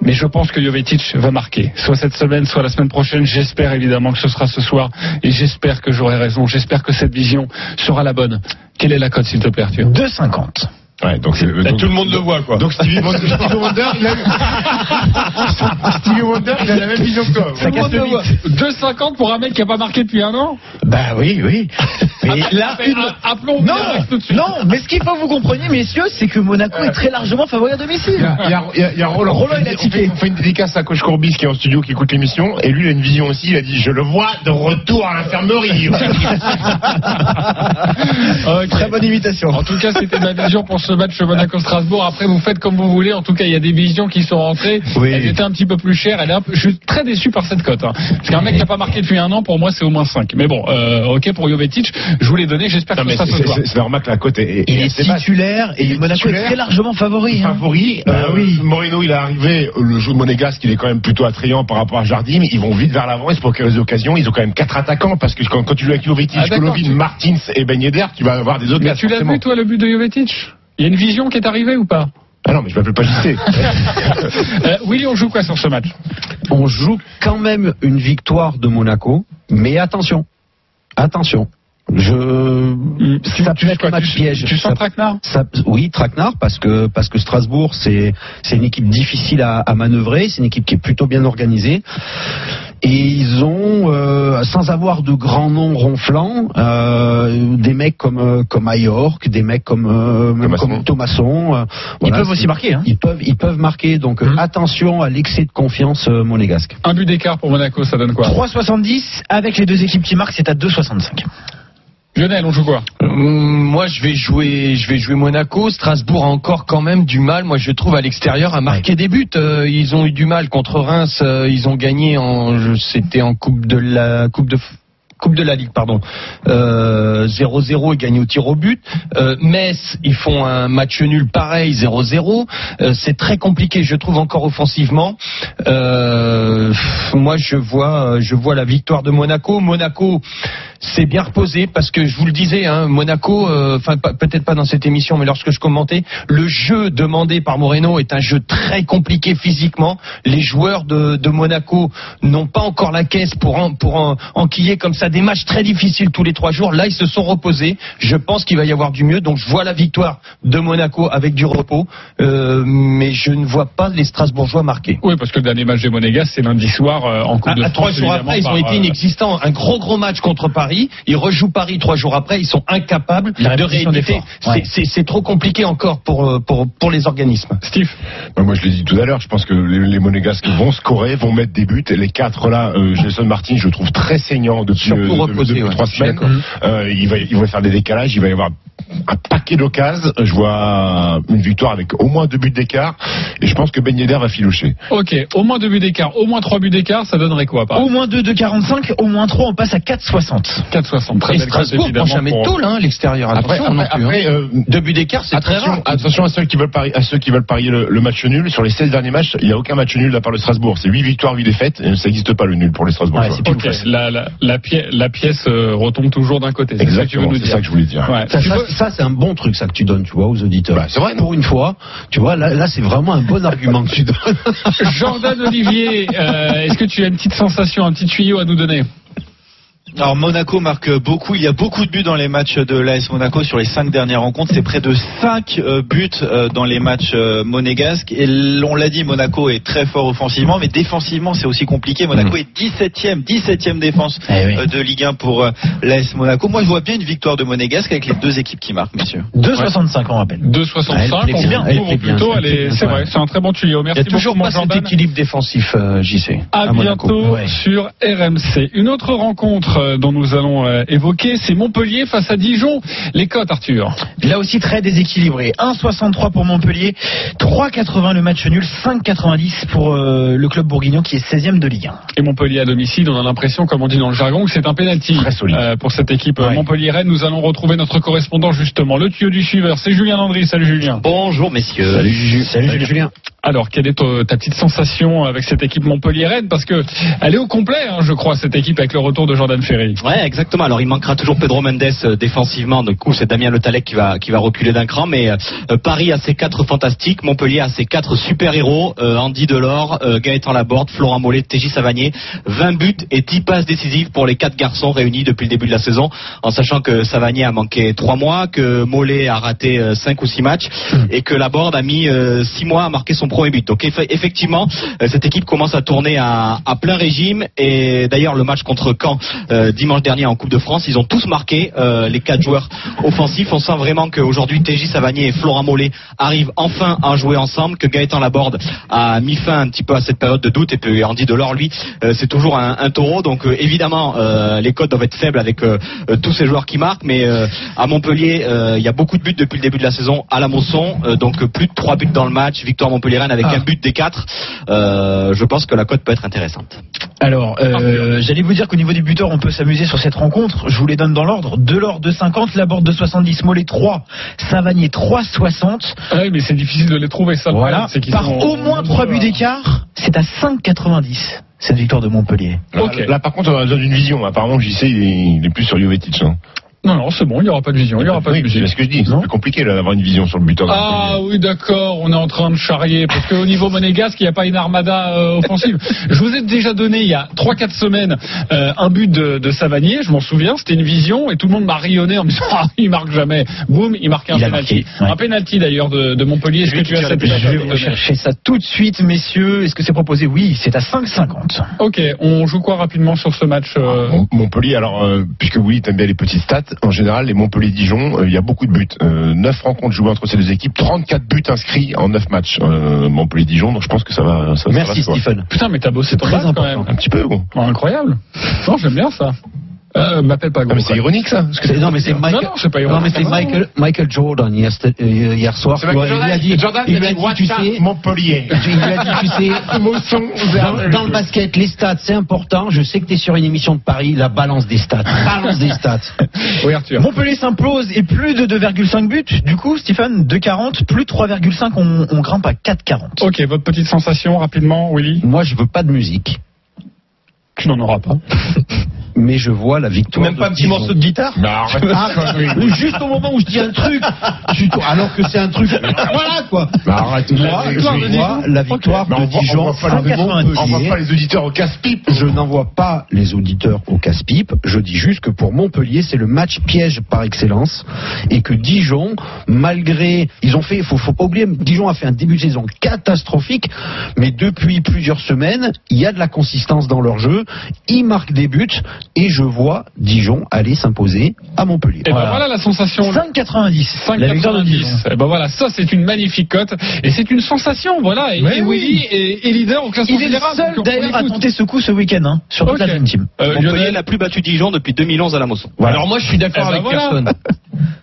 Mais je pense que Jovetic va marquer, soit cette semaine, soit la semaine prochaine. J'espère évidemment que ce sera ce soir, et j'espère que j'aurai raison. J'espère que cette vision sera la bonne. Quelle est la cote, s'il te plaît, Arthur? 2,50. Ouais, donc, donc- tout le monde le voit, quoi. Donc Stevie Wonder, Stevie Wonder, il a, Stevie Wonder, il a la même vision que toi. Ça casse le mythe. 2,50 pour un mec qui n'a pas marqué depuis un an Bah oui, oui. Mais là, une- appelons non, tout de suite. non, mais ce qu'il faut que vous compreniez, messieurs, c'est que Monaco est très largement favori à Il y domicile. a, il y a- il y a- il y a Roland. Roland, il a tiqué. on fait une dédicace à Coach Courbis qui est en studio, qui écoute l'émission, et lui il a une vision aussi. Il a dit Je le vois de retour à l'infirmerie. Très bonne imitation. En tout cas, c'était ma vision pour ce match Monaco-Strasbourg. Après, vous faites comme vous voulez. En tout cas, il y a des visions qui sont rentrées. Oui. Elles étaient un petit peu plus chères. Elle est un peu- Je suis très déçu par cette cote. hein. Parce qu'un mec qui n'a pas marqué depuis un an, pour moi, c'est au moins 5. Mais bon, euh, ok pour Jovetic. Je vous l'ai donné. J'espère que mais ça se soir. c'est normal que la cote est, est- Il est titulaire et Il est Monaco est très largement favori. hein. favori. Bah Euh, oui. Moreno, il est arrivé. Le jeu de Monégasque, il est quand même plutôt attrayant par rapport à Jardim. Ils vont vite vers l'avant. Ils se procurent des occasions? Ils ont quand même quatre attaquants parce que quand, quand tu joues avec Jovetic, Ah, d'accord, Golovin, tu- Martins et Ben Yedder, tu vas avoir des Mais occasions. tu l'as vu, toi, le but de Jovetic? Il y a une vision qui est arrivée ou pas Ah non, mais je m'appelle pas JC. euh, Willy, on joue quoi sur ce match On joue quand même une victoire de Monaco, mais attention, attention. Je, ça peut être un match piège. Tu sens Ça- Traquenard ça- oui, Traquenard, parce que parce que Strasbourg, c'est c'est une équipe difficile à, à manœuvrer, c'est une équipe qui est plutôt bien organisée. Et ils ont, euh, sans avoir de grands noms ronflants, euh, des mecs comme euh, comme Ayork, des mecs comme euh, même comme Thomasson. euh, Ils voilà, peuvent aussi marquer. Hein. Ils peuvent ils peuvent marquer. Donc euh, attention à l'excès de confiance euh, monégasque. Un but d'écart pour Monaco, ça donne quoi? 3,70 avec les deux équipes qui marquent, c'est à 2,65. Lionel, on joue quoi? Hum, Moi, je vais jouer, je vais jouer Monaco. Strasbourg a encore quand même du mal. Moi, je trouve à l'extérieur à marquer des buts. Euh, ils ont eu du mal contre Reims. euh, ils ont gagné en, c'était en coupe de la coupe de Coupe de la Ligue, pardon. Euh, 0-0 et gagné au tir au but. Euh, Metz, ils font un match nul pareil, 0-0. Euh, c'est très compliqué, je trouve, encore offensivement. Euh, moi, je vois, je vois la victoire de Monaco. Monaco s'est bien reposé parce que je vous le disais, hein, Monaco, euh, enfin pas- peut-être pas dans cette émission, mais lorsque je commentais, le jeu demandé par Moreno est un jeu très compliqué physiquement. Les joueurs de, de Monaco n'ont pas encore la caisse pour en, pour en- enquiller comme ça des matchs très difficiles tous les trois jours. Là, ils se sont reposés. Je pense qu'il va y avoir du mieux. Donc, je vois la victoire de Monaco avec du repos, euh, mais je ne vois pas les Strasbourgeois marquer. Oui, parce que le dernier match des Monégas, c'est lundi soir euh, en Coupe À, de à France. trois jours après, ils ont été inexistants. Un gros gros match contre Paris. Ils rejouent Paris trois jours après. Ils sont incapables La de rééditer. C'est- Ouais. C'est c'est trop compliqué encore pour euh, pour pour les organismes. Steve Bah, moi, je l'ai dit tout à l'heure, je pense que les, les Monégasques vont scorer, vont mettre des buts. Les quatre là, euh, Jason Martin, je le trouve très saignant depuis, euh, de- depuis ouais, trois semaines. Euh, il, va, il va faire des décalages, il va y avoir un paquet d'occasions. Je vois une victoire avec au moins deux buts d'écart, et je pense que Ben Yedder va filoucher. Ok, au moins deux buts d'écart, au moins trois buts d'écart, ça donnerait quoi par Au moins 2, 2,45, au moins 3, on passe à 4,60. 4,60. Très Et belle Strasbourg prend jamais pour- de tôle, hein, l'extérieur. Après, Attention après, non plus. après, hein. euh, Deux buts d'écart, c'est très rare. attention à ceux qui veulent parier, à ceux qui veulent parier le, le match nul. Sur les 16 derniers matchs, il n'y a aucun match nul à part le Strasbourg. C'est 8 victoires, 8 défaites. Et ça n'existe pas le nul pour les Strasbourgeois. Ok, la, la, la, pièce, la pièce euh, retombe toujours d'un côté. C'est ça que tu veux Exactement, nous c'est ça que je voulais dire. Ouais. Ça, Tu ça, veux- ça, c'est un bon truc ça que tu donnes, tu vois, aux auditeurs. Bah, c'est vrai, Pour une fois, tu vois, là, là c'est vraiment un bon argument que tu donnes. Jordan Olivier, euh, est-ce que tu as une petite sensation, un petit tuyau à nous donner? Alors Monaco marque beaucoup, il y a beaucoup de buts dans les matchs de l'AS Monaco sur les cinq dernières rencontres, c'est près de 5 buts euh, dans les matchs euh, monégasques et on l'a dit Monaco est très fort offensivement mais défensivement c'est aussi compliqué. Monaco est 17e, 17e défense euh, de Ligue 1 pour euh, l'AS Monaco. Moi je vois bien une victoire de monégasque avec les deux équipes qui marquent messieurs. 2,65 on rappelle. 2,65, Elle plaît on bien, couvre plutôt. C'est ouais. vrai, c'est un très bon tuyau. Il Merci y a toujours beaucoup, pas cet équilibre défensif, euh, JC. À, bientôt Ouais. sur RMC. Une autre rencontre euh, dont nous allons euh, évoquer, c'est Montpellier face à Dijon. Les cotes, Arthur. Là aussi très déséquilibré. 1,63 pour Montpellier, 3,80 le match nul, 5,90 pour euh, le club bourguignon qui est 16e de Ligue 1. Et Montpellier à domicile, on a l'impression, comme on dit dans le jargon, que c'est un penalty euh, pour cette équipe Montpellier-Rennes. Nous allons retrouver notre correspondant justement, le tuyau du suiveur. C'est Julien Landry. Salut Julien. Bonjour messieurs. Salut. Salut, Julien. Alors, quelle est ta, ta petite sensation avec cette équipe Montpellier-Rennes Parce que elle est au complet, hein, je crois, cette équipe avec le retour de Jordan Ferry. Ouais, exactement. Alors il manquera toujours Pedro Mendes euh, défensivement. Du coup, c'est Damien Le Talec qui va qui va reculer d'un cran. Mais euh, Paris a ses quatre fantastiques, Montpellier a ses quatre super héros. euh, Andy Delors, euh, Gaëtan Laborde, Florent Mollet, TJ Savanier. 20 buts et 10 passes décisives pour les quatre garçons réunis depuis le début de la saison. En sachant que Savanier a manqué 3 mois, que Mollet a raté 5 ou 6 matchs et que Laborde a mis 6 mois à marquer son premier but. Donc eff- effectivement, euh, cette équipe commence à tourner à, plein régime. Et d'ailleurs, le match contre Caen euh, dimanche dernier en Coupe de France, ils ont tous marqué euh, les quatre joueurs offensifs. On sent vraiment qu'aujourd'hui, TJ Savanier et Florent Mollet arrivent enfin à jouer ensemble, que Gaëtan Laborde a mis fin un petit peu à cette période de doute. Et puis Andy Delors, lui, c'est toujours un, taureau. Donc évidemment, les codes doivent être faibles avec tous ces joueurs qui marquent. Mais à Montpellier, il y a beaucoup de buts depuis le début de la saison à la Mosson. Donc plus de 3 buts dans le match. Victoire Avec un but des 4. je pense que la cote peut être intéressante. Alors, euh, j'allais vous dire qu'au niveau des buteurs, on peut s'amuser sur cette rencontre. Je vous les donne dans l'ordre. Delors de 50, Laborde de 70, Mollet 3, Savanier 3,60. Oui, mais c'est difficile de les trouver, ça. Voilà. Par sont- au moins 3 buts d'écart, c'est à 5,90 cette victoire de Montpellier. Là, là, par contre, on a besoin d'une vision. Apparemment, JC, il est, il est plus sur Jovetic. Hein. Non, non, c'est bon, il n'y aura pas de vision. Il n'y aura pas oui, de c'est vision. ce que je dis. C'est plus compliqué d'avoir une vision sur le buteur. Ah oui, d'accord, on est en train de charrier. Parce qu'au niveau monégasque, il n'y a pas une armada euh, offensive. Je vous ai déjà donné, il y a 3-4 semaines, euh, un but de, de Savanier, je m'en souviens, c'était une vision, et tout le monde m'a rayonné en me disant, ah, il marque jamais. Boum, il marquait un penalty. marqué, ouais. Un penalty d'ailleurs de, de Montpellier. Est-ce que tu as cette Je vais vous chercher ça tout de suite, messieurs. Est-ce que c'est proposé? Oui, c'est à 5,50. Ok, on joue quoi rapidement sur ce match euh, Mont- Montpellier, alors, euh, puisque Willy t'aimes bien les petites stats, en général, les Montpellier-Dijon, euh, il y a beaucoup de buts. Euh, 9 rencontres jouées entre ces deux équipes, 34 buts inscrits en 9 matchs. Euh, Montpellier-Dijon, donc je pense que ça va. Ça, ça va voir. Putain, mais t'as bossé ton Très base quand même. Un petit peu, gros. Oh, incroyable. Non, j'aime bien ça. Euh, m'appelle pas gros. mais c'est ironique, ça. parce que C'est- Non, mais c'est Michael. Non, non, c'est pas Non, ironique. mais c'est Michael, Michael Jordan hier, euh, hier soir. C'est tu vois, Michael il lui a dit, Jordan, il a dit, dit, tu sais, Montpellier. il lui a dit, tu sais, dans, dans le basket, les stats, c'est important. Je sais que tu es sur une émission de Paris, la balance des stats. Balance des stats. Oui, Arthur. Montpellier s'impose et plus de 2,5 buts. Du coup, Stéphane, 2,40, plus de 3,5, on, on grimpe à 4,40. Ok, votre petite sensation rapidement, Willy? Moi, je veux pas de musique, Tu n'en auras pas. Mais je vois la victoire. Même pas un petit morceau de guitare Bah. Ah, mais juste au moment où je dis un truc, tu- alors que c'est un truc. Voilà quoi. Bah, arrête. La victoire de Dijon. on voit pas les- auditeurs au casse-pipe. Je n'envoie pas les auditeurs au casse-pipe. Je dis juste que pour Montpellier, c'est le match piège par excellence. Et que Dijon, malgré. Ils ont fait. Faut, faut pas oublier, Dijon a fait un début de saison catastrophique. Mais depuis plusieurs semaines, il y a de la consistance dans leur jeu. Ils marquent des buts. Et je vois Dijon aller s'imposer à Montpellier. Et ben voilà la sensation. 5,90. La victoire de Dijon. 5,90. Et ben voilà, ça c'est une magnifique cote et c'est une sensation, voilà. Et, Ouais, et oui. Willy est, est leader au classement Il est le général. seul d'ailleurs à tenter ce coup ce week-end, hein, sur toute la Team. Euh, Montpellier Lionel n'a plus battu Dijon depuis 2011 à la Mosson. Alors moi je suis d'accord Eh ben avec voilà. personne.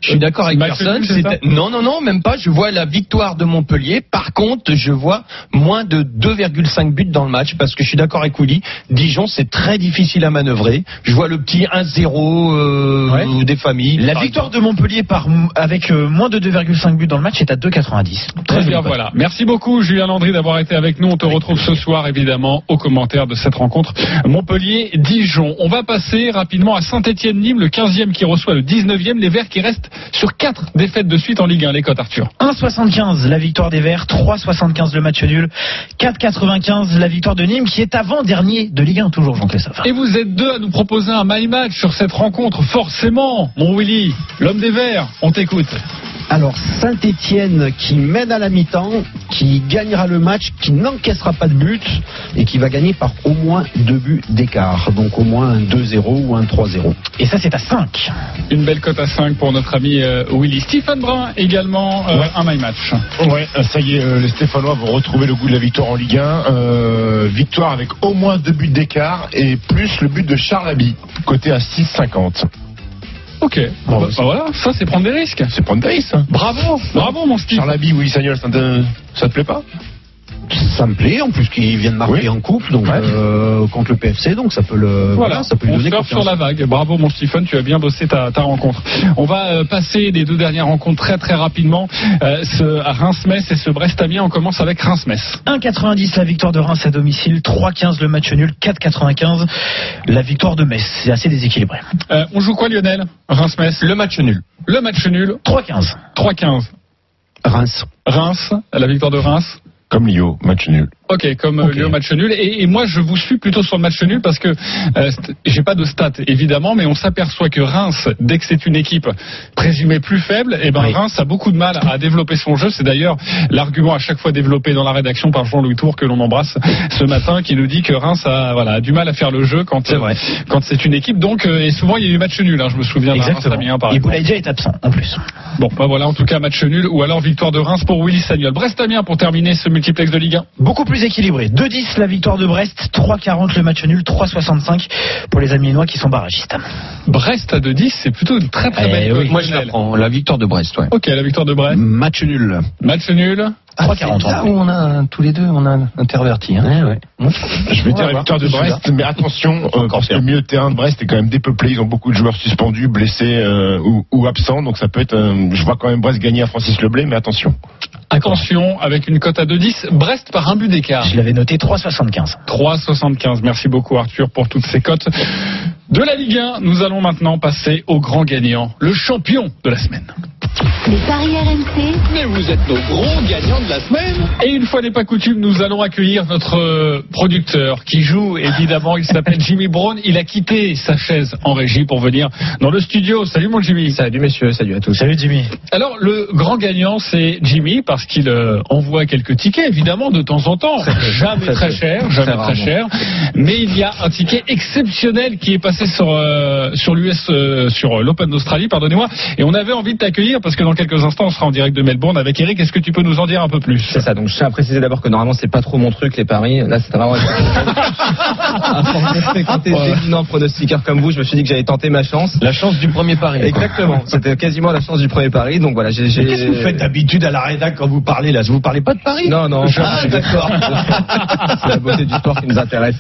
Je suis d'accord avec personne. Non, non, non, même pas. Je vois la victoire de Montpellier. Par contre, je vois moins de 2,5 buts dans le match parce que je suis d'accord avec Willy. Dijon, c'est très difficile à manœuvrer. Je vois le petit 1-0 euh, des familles. La victoire exemple. de Montpellier par, avec euh, moins de 2,5 buts dans le match est à 2,90. Très bien, voilà. Merci beaucoup, Julien Landry, d'avoir été avec nous. On te retrouve ce soir, évidemment, aux commentaires de cette rencontre Montpellier-Dijon. On va passer rapidement à Saint-Etienne-Nîmes, le 15e qui reçoit le 19e. Les Verts qui restent sur 4 défaites de suite en Ligue 1. Les cotes, Arthur. 1,75 la victoire des Verts, 3,75 le match nul, 4,95 la victoire de Nîmes qui est avant-dernier de Ligue 1 toujours, Jean-Christophe. Et vous êtes deux à nous proposer un my match sur cette rencontre. Forcément, mon Willy, l'homme des Verts, on t'écoute. Alors Saint-Étienne qui mène à la mi-temps, qui gagnera le match, qui n'encaissera pas de but et qui va gagner par au moins deux buts d'écart. Donc au moins un 2-0 ou un 3-0. Et ça c'est à 5. Une belle cote à 5 pour notre ami euh, Willy. Stephen Brun également, euh, un my match. Ouais, ça y est, euh, les Stéphanois vont retrouver le goût de la victoire en Ligue 1. Euh, victoire avec au moins deux buts d'écart et plus le but de Charles Abbey, côté à 6,50. Ok, bon, bah, bah voilà, ça c'est prendre des risques. C'est prendre des risques. hein. Bravo, bravo mon Steve. Charles Abbey, oui, Sagnol, ça te, ça te plaît pas? Ça me plaît, en plus qu'il vient de marquer en coupe donc euh, contre le PFC, donc ça peut le Voilà, ça peut lui on donner surfe confiance. sur la vague. Bravo mon Stephen, tu as bien bossé ta, ta rencontre. On va euh, passer les deux dernières rencontres très très rapidement. Euh, ce, à Reims-Metz et ce Brest-Amiens, on commence avec Reims-Metz. 1,90 la victoire de Reims à domicile, 3,15 le match nul, 4,95 la victoire de Metz. C'est assez déséquilibré. Euh, on joue quoi Lionel? Reims-Metz Le match nul. Le match nul. 3,15. 3-15. Reims. Reims, la victoire de Reims. Comme Lio, match nul. Ok, comme Ok. le match nul. Et, et moi, je vous suis plutôt sur le match nul parce que euh, j'ai pas de stats évidemment, mais on s'aperçoit que Reims, dès que c'est une équipe présumée plus faible, et ben Oui. Reims a beaucoup de mal à développer son jeu. C'est d'ailleurs l'argument à chaque fois développé dans la rédaction par Jean-Louis Tour que l'on embrasse ce matin, qui nous dit que Reims a voilà a du mal à faire le jeu quand C'est vrai. quand c'est une équipe. Donc euh, et souvent il y a eu match nul. hein, je me souviens Exactement. Reims-Amiens par Et. Boulaïdia est absent en plus. Bon, bah voilà, en tout cas match nul ou alors victoire de Reims pour Willy Sagnol. Brest-Amiens pour terminer ce multiplex de Ligue 1. Beaucoup plus équilibré. 2,10 la victoire de Brest, 3,40 le match nul, 3,65 pour les Amiénois qui sont barragistes. Brest à 2-10, c'est plutôt une très très Eh belle oui. Moi je la prends, la victoire de Brest, ouais. Ok, la victoire de Brest. Match nul. Match nul. 3,40. Là où on a tous les deux, on a interverti. Hein. Je vais dire la victoire de. Brest, mais attention, euh, parce que le milieu de terrain de Brest est quand même dépeuplé. Ils ont beaucoup de joueurs suspendus, blessés euh, ou, ou absents. Donc ça peut être. euh, je vois quand même Brest gagner à Francis Leblay, mais attention. Attention, avec une cote à 2-10, Brest par un but d'écart. Je l'avais noté 3,75. 3,75. Merci beaucoup Arthur pour toutes ces cotes. De la Ligue 1, nous allons maintenant passer au grand gagnant, le champion de la semaine. Les paris RMC, Mais vous êtes nos gros gagnants de la semaine. Et une fois n'est pas coutume, nous allons accueillir notre euh, producteur qui joue, évidemment, il s'appelle Jimmy Brown. Il a quitté sa chaise en régie pour venir dans le studio. Salut mon Jimmy. Salut messieurs, salut à tous. Salut Jimmy. Alors, le grand gagnant, c'est Jimmy, parce qu'il euh, envoie quelques tickets, évidemment, de temps en temps. Jamais Très cher, jamais Très très cher. Mais il y a un ticket exceptionnel qui est passé sur, euh, sur l'US, euh, sur l'Open d'Australie, pardonnez-moi. Et on avait envie de t'accueillir, parce que dans quelques instants, on sera en direct de Melbourne avec Eric. Est-ce que tu peux nous en dire un peu plus? C'est ça, donc je tiens à préciser d'abord que normalement c'est pas trop mon truc les paris. Là c'était vraiment. à force de fréquenter des éminents pronostiqueurs comme vous, je me suis dit que j'allais tenter ma chance. La chance du premier pari. Exactement, c'était quasiment la chance du premier pari. Donc voilà, j'ai. Qu'est-ce que vous faites d'habitude à la rédac quand vous parlez là? Vous parlez pas de Paris Non, non. Ah, d'accord. C'est la beauté du sport qui nous intéresse.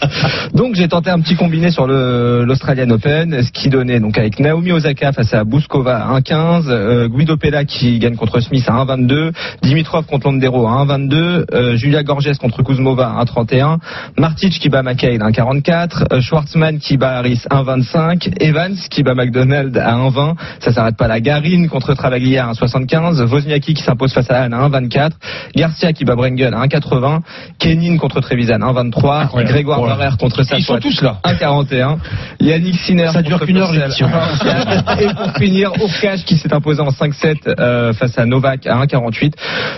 Donc j'ai tenté un petit combiné sur l'Australian Open, ce qui donnait donc avec Naomi Osaka face à Bouskova à 1,15, euh, Guido Pella qui gagne contre Smith à 1,22, Dimitrov contre Londero à 1,22, euh, Julia Gorges contre Kuzmova à 1,31, Martic qui bat McCain à 1,44, euh, Schwartzman qui bat Harris à 1,25, Evans qui bat McDonald à 1,20, ça s'arrête pas là, Garin contre Travaglia à 1,75, Wozniacki qui s'impose face à Anne à 1,24, Garcia qui bat Brengel à 1,80, Kenin contre Trevisan 1,23, Incroyable. Grégoire Voilà. Barrère contre Ils sont tous là. 1,41, Yannick Sinner Ça dure qu'une heure, Purcell, l'émission. 1,24. et pour finir Urkash qui s'est imposé en 5-7 euh, face à Novak à 1,48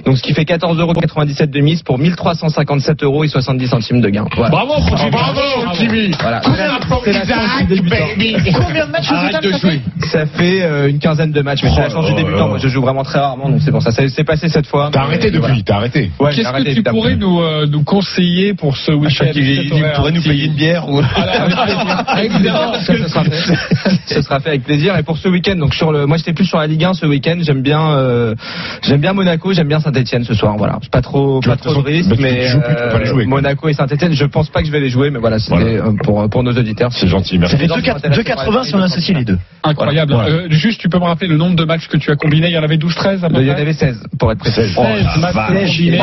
donc ce qui fait 14,97€ de mise pour 1357 euros et 70 centimes de gain voilà. Bravo, Jimmy. Bravo, Jimmy. Voilà. Combien de matchs Arrête de ça fait jouer. Ça fait euh, une quinzaine de matchs, mais c'est la chance du Oh débutant. là. Moi, je joue vraiment très rarement, donc c'est pour ça. Ça s'est passé cette fois. T'as arrêté depuis, voilà. t'as arrêté. Ouais, j'ai Qu'est-ce arrêté, que tu évidemment. pourrais nous, euh, nous conseiller pour ce week-end Chaque- il, il- il pourrait nous payer une bière ou. Fait. ce sera fait avec plaisir. Et pour ce week-end, donc sur le, moi j'étais plus sur la Ligue 1 ce week-end. J'aime j'aime bien, euh, j'aime bien Monaco, j'aime bien Saint-Etienne ce soir. Voilà, pas trop, pas trop de bah, tu mais plus, tu les jouer, quoi. Monaco et Saint-Etienne, je pense pas que je vais les jouer, mais voilà, c'était Voilà. euh, pour pour nos auditeurs. C'est gentil, merci. Ça fait 2,80 si on associe les deux. Incroyable. Voilà. Euh, juste, tu peux me rappeler le nombre de matchs que tu as combinés? Il y en avait 12-13 à peu Il y en avait 16 pour être précis. 16 matchs combinés,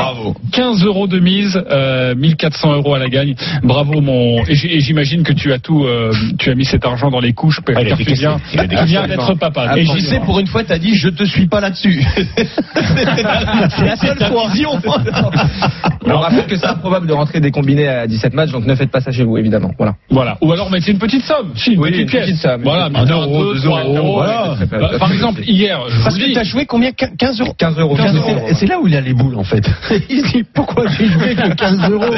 15 euros de mise, euh, 1400 euros à la gagne. Bravo mon. Et et j'imagine que tu as tout, euh, tu as mis cet argent dans les couches Ah, il a car tu viens, d'être papa. Et Donc, j'y sais, pour une fois, t'as dit, je te suis pas là-dessus. C'est la seule fois. On rappelle que c'est improbable de rentrer des combinés à 17 matchs, donc ne faites pas ça chez vous évidemment. Voilà. Voilà. Ou alors mettez une petite somme. Si, une Oui, petite une pièce. petite somme. Voilà. Un mettez euro, deux, deux trois euros, voilà. Bah, Par exemple, hier, je Parce vous que dis. t'as joué combien? 15 euros 15 euros. 15 euros. C'est là où il a les boules en fait. Il dit pourquoi j'ai joué que 15 euros?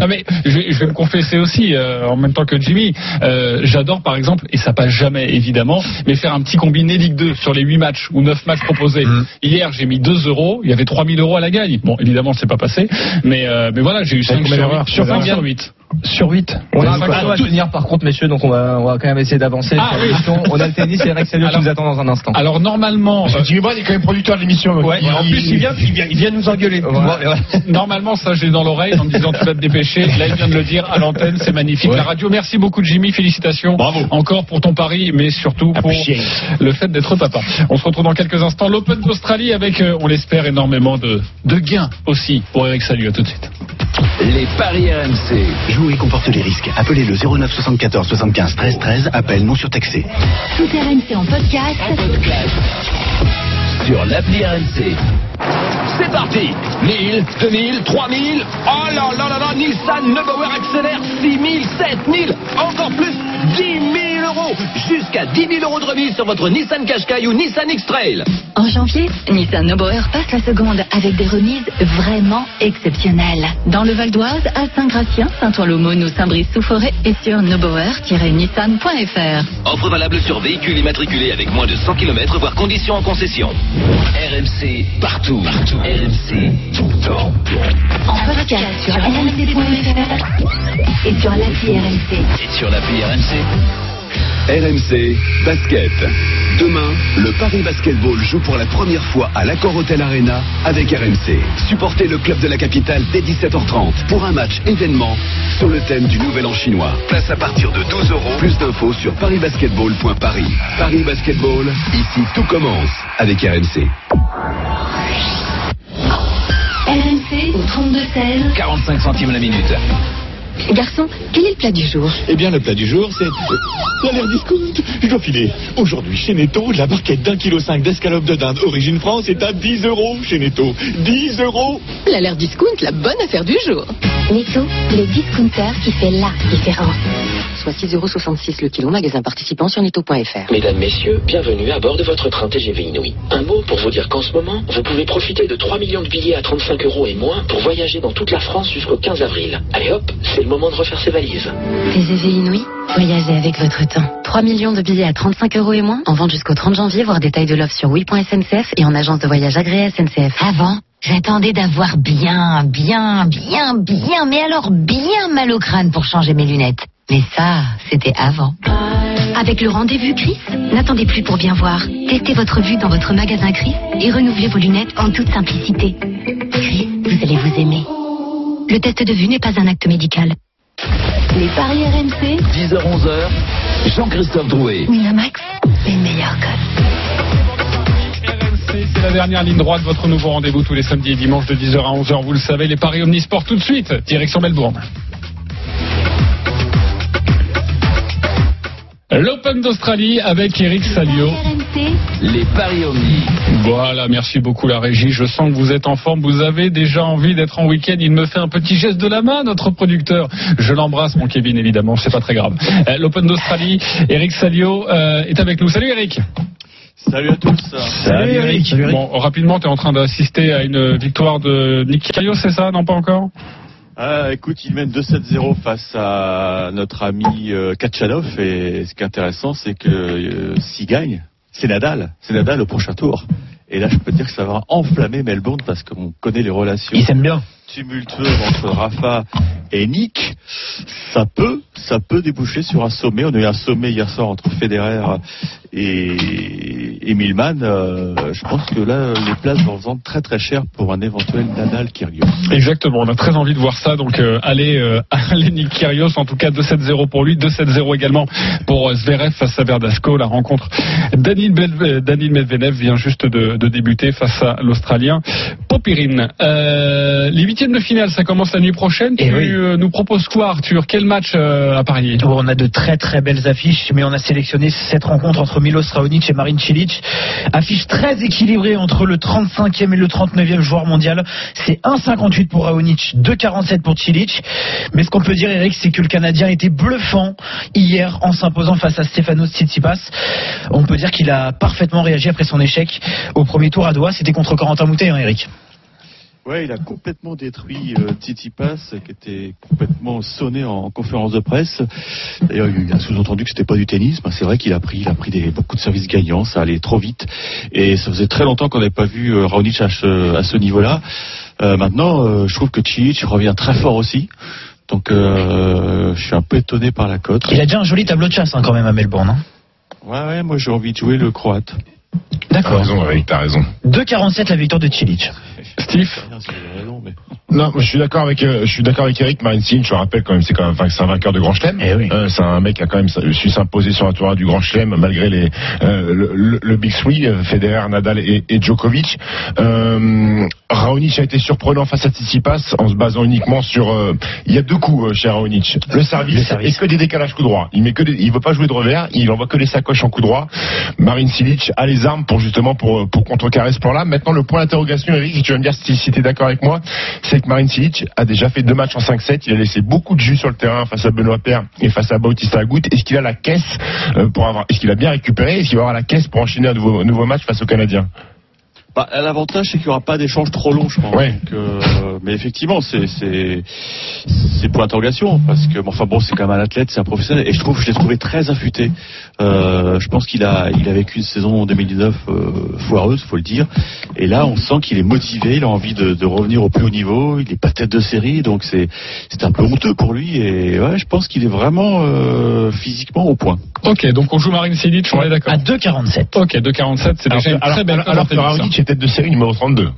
Non mais je, vais- je vais me confesser aussi euh, en même temps que Jimmy. Euh, J'adore par exemple et ça passe jamais évidemment, mais faire un petit combiné Ligue 2 sur les 8 matchs ou 9 matchs proposés. Mmh. Hier j'ai mis 2 euros, il y avait 3000 euros à la gagne. Bon évidemment c'est pas passé, mais euh, mais voilà j'ai eu 5 combien sur d'erreurs 8. Sur Combien 5 sur d'erreurs 8. Sur 8. On a un chrono à tenir par contre messieurs, donc on va, on va quand même essayer d'avancer. Ah, sur oui. l'émission. On a le tennis et Rex Elliott qui nous attend dans un instant. Alors normalement, euh, Jimmy Brand est quand même producteur de l'émission. Ouais, et en plus, il vient, il vient, il vient nous engueuler. Voilà. normalement ça j'ai dans l'oreille en me disant tu vas te dépêcher. Là il vient de le dire à l'antenne, c'est magnifique. Ouais. La radio, merci beaucoup Jimmy, félicitations. Bravo. Encore pour ton pari, mais surtout pour le fait d'être papa. On se retrouve dans quelques instants. L'Open d'Australie avec, euh, on l'espère, énormément de, de gains aussi pour Eric Salut. À tout de suite. Les paris RMC. Jouer comporte les risques. Appelez le 09 74 75 13 13. Appel non surtaxé. Tout RMC en podcast. Sur l'appli RMC. C'est parti 1000, 2000, 3000. Oh là là là là, Nissan Neubauer accélère 6000, 7000, encore plus 10 000 euros. Jusqu'à 10 000 euros de remise sur votre Nissan Qashqai ou Nissan X-Trail. En janvier, Nissan Nobauer passe la seconde avec des remises vraiment exceptionnelles. Dans le Val d'Oise, à Saint-Gratien, Saint-Ouen-l'Aumône ou Saint-Brice-sous-Forêt et sur nobauer-nissan.fr. Offre valable sur véhicules immatriculés avec moins de 100 km, voire conditions en concession. RMC, partout. partout. RMC, tout le temps. En podcast sur rmc.fr et sur l'appli RMC. Et sur l'appli RMC. RMC Basket. Demain, le Paris Basketball joue pour la première fois à l'Accor Hotel Arena avec RMC. Supportez le club de la capitale dès 17h30 pour un match événement sur le thème du Nouvel An chinois. Place à partir de 12 euros. Plus d'infos sur parisbasketball.paris. Paris Basketball, ici tout commence avec RMC. RMC au 32-16. 45 centimes la minute. Garçon, quel est le plat du jour Eh bien, le plat du jour, c'est la l'air discount. Je dois filer. Aujourd'hui, chez Netto, la barquette d'un kilo cinq d'escalope de dinde origine France est à 10 euros chez Netto. 10 euros La l'air discount, la bonne affaire du jour. Netto, le discounter qui fait la différence. Soit 6,66 euros le kilo, magasin participant sur netto.fr. Mesdames, Messieurs, bienvenue à bord de votre train TGV Inouï. Un mot pour vous dire qu'en ce moment, vous pouvez profiter de 3 millions de billets à 35 euros et moins pour voyager dans toute la France jusqu'au 15 avril. Allez hop, c'est le moment de refaire ses valises. TGV Inouï, voyagez avec votre temps. 3 millions de billets à 35 euros et moins, en vente jusqu'au 30 janvier, voir détails de l'offre sur oui.sncf et en agence de voyage agréée SNCF. Avant, j'attendais d'avoir bien, bien, bien, bien, mais alors bien mal au crâne pour changer mes lunettes. Mais ça, c'était avant. Avec le rendez-vous Chris, n'attendez plus pour bien voir. Testez votre vue dans votre magasin Chris et renouvelez vos lunettes en toute simplicité. Chris, vous allez vous aimer. Le test de vue n'est pas un acte médical. Les paris RMC, 10h-11h, Jean-Christophe Drouet. Winamax, les meilleurs codes. RMC, c'est la dernière ligne droite de votre nouveau rendez-vous tous les samedis et dimanches de 10h à 11h. Vous le savez, les paris omnisports tout de suite. Direction Melbourne. L'Open d'Australie avec Eric Salio. Les paris omnis. Voilà, merci beaucoup la régie. Je sens que vous êtes en forme. Vous avez déjà envie d'être en week-end. Il me fait un petit geste de la main, notre producteur. Je l'embrasse, mon Kevin, évidemment. C'est pas très grave. Euh, L'Open d'Australie, Eric Salio euh, est avec nous. Salut Eric. Salut à tous. Salut Eric. Bon, rapidement, tu es en train d'assister à une victoire de Nick Kyrgios, c'est ça? Non, pas encore? Ah, écoute, il mène 2-7-0 face à notre ami euh, Kachanov et ce qui est intéressant, c'est que euh, s'il gagne, c'est Nadal. C'est Nadal au prochain tour. Et là, je peux dire que ça va enflammer Melbourne parce qu'on connaît les relations. Il s'aime bien. Tumultueux entre Rafa et Nick, ça peut, ça peut déboucher sur un sommet. On a eu un sommet hier soir entre Federer et, et Milman. Euh, je pense que là, les places vont vendre très très cher pour un éventuel Nadal Kyrgios. Exactement, on a très envie de voir ça. Donc euh, allez, euh, allez Nick Kyrgios, en tout cas 2-7-0 pour lui, 2-7-0 également pour Zverev face à Verdasco. La rencontre Danil, Medvedev vient juste de, débuter face à l'Australien Popirine. Euh, huitièmes de finale, ça commence la nuit prochaine. tu euh, nous proposes quoi Arthur? Quel match euh, à parier? Bon, on a de très très belles affiches, mais on a sélectionné cette rencontre entre Milos Raonic et Marin Cilic. Affiche très équilibrée entre le 35e et le 39e joueur mondial. C'est 1,58 pour Raonic, 2,47 pour Cilic. Mais ce qu'on peut dire, Eric, c'est que le Canadien était bluffant hier en s'imposant face à Stefanos Tsitsipas. On peut dire qu'il a parfaitement réagi après son échec au premier tour à Doha. C'était contre Corentin Moutet, hein, Eric. Ouais, il a complètement détruit euh, Tsitsipas, qui était complètement sonné en conférence de presse. D'ailleurs, il a sous-entendu que c'était pas du tennis. Ben, c'est vrai qu'il a pris, il a pris des, beaucoup de services gagnants. Ça allait trop vite, et ça faisait très longtemps qu'on n'avait pas vu euh, Raonic à ce, à ce niveau-là. Euh, maintenant, euh, je trouve que Cilic revient très fort aussi. Donc, je suis un peu étonné par la cote. Il a déjà un joli tableau de chasse hein, quand même à Melbourne. hein. Ouais, ouais, moi j'ai envie de jouer le croate. D'accord. T'as raison, Eric, t'as raison. 2,47 la victoire de Cilic. Steve? Non, moi, je suis d'accord avec, euh, je suis d'accord avec Eric. Marine Cilic, je le rappelle quand même, c'est quand même, enfin, c'est un vainqueur de Grand Chelem. Euh, c'est un mec qui a quand même su s'imposer sur un tournoi du Grand Chelem malgré les euh, le, le- le Big Three, Federer, Nadal et, et Djokovic. Euh, Raonic a été surprenant face à Tsitsipas en se basant uniquement sur. euh, il y a deux coups euh, chez Raonic. Le service, et que des décalages coup droit. Il met que des- il veut pas jouer de revers, il envoie que les sacoches en coup droit. Marine Cilic a les armes pour justement pour pour contrecarrer ce plan-là. Maintenant, le point d'interrogation, Eric, tu vas me dire si, si tu es d'accord avec moi, c'est que Marine Cilic a déjà fait deux matchs en 5-7. Il a laissé beaucoup de jus sur le terrain face à Benoît Paire et face à Bautista Agut. Est-ce qu'il a la caisse euh, pour avoir Est-ce qu'il a bien récupéré? Est-ce qu'il va avoir la caisse pour enchaîner un nouveau, nouveau match face aux Canadiens? Bah, L'avantage, c'est qu'il n'y aura pas d'échange trop long, je pense. Donc, euh, mais effectivement, c'est c'est c'est pour l'interrogation parce que, bon, enfin bon, c'est quand même un athlète, c'est un professionnel, et je trouve, je l'ai trouvé très affûté. Euh, je pense qu'il a il a vécu une saison en 2019 euh, foireuse, faut le dire. Et là, on sent qu'il est motivé, il a envie de, de revenir au plus haut niveau. Il est pas tête de série, donc c'est c'est un peu honteux pour lui. Et ouais, je pense qu'il est vraiment euh, physiquement au point. Ok, donc on joue Marine Cilic, on est d'accord. À 2,47. Ok, 2,47, c'est déjà une alors, très belle alors, alors tête de série numéro 32.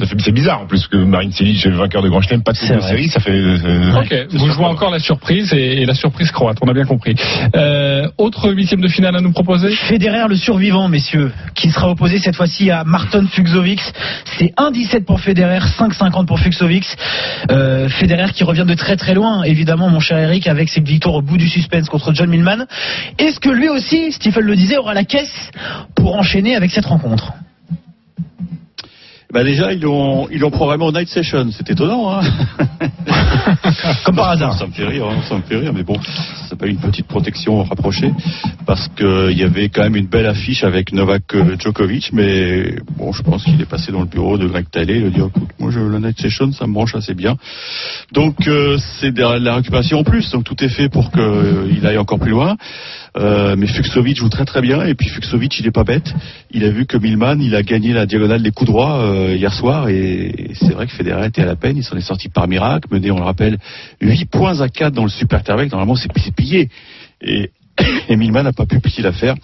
Ça fait- C'est bizarre en plus que Marine Cilic, vainqueur de Grand Chelem, pas tête de série, ça fait. euh, Ok, vous jouez encore la surprise et, et la surprise croate, on a bien compris. Euh, autre huitième de finale à nous proposer? Federer le survivant, messieurs, qui sera opposé cette fois-ci à Marton Fuxovics. C'est 1,17 pour Federer, 5,50 pour Fuxovics. Euh, Federer qui revient de très très loin, évidemment, mon cher Eric, avec cette victoire au bout du suspense contre John Millman. Est-ce que lui aussi, Stephen le disait, aura la caisse pour enchaîner avec cette rencontre? Bah déjà, ils l'ont ils l'ont programmé en night session. C'est étonnant, hein Comme par hasard. Ça me fait rire, hein, ça me fait rire, mais bon, c'est pas une petite protection rapprochée parce que il y avait quand même une belle affiche avec Novak euh, Djokovic, mais bon, je pense qu'il est passé dans le bureau de Greg Talley, il a dit écoute, moi je, la night session, ça me branche assez bien. Donc euh, c'est de la récupération en plus, donc tout est fait pour qu'il aille encore plus loin. Euh, mais Fuxovic joue très très bien et puis Fuxovic il est pas bête. Il a vu que Milman il a gagné la diagonale des coups droits euh, hier soir et c'est vrai que Federer était à la peine. Il s'en est sorti par miracle, mené on le rappelle 8 points à 4 dans le super Terbeck. Normalement c'est pillé et, et Milman n'a pas pu plier l'affaire.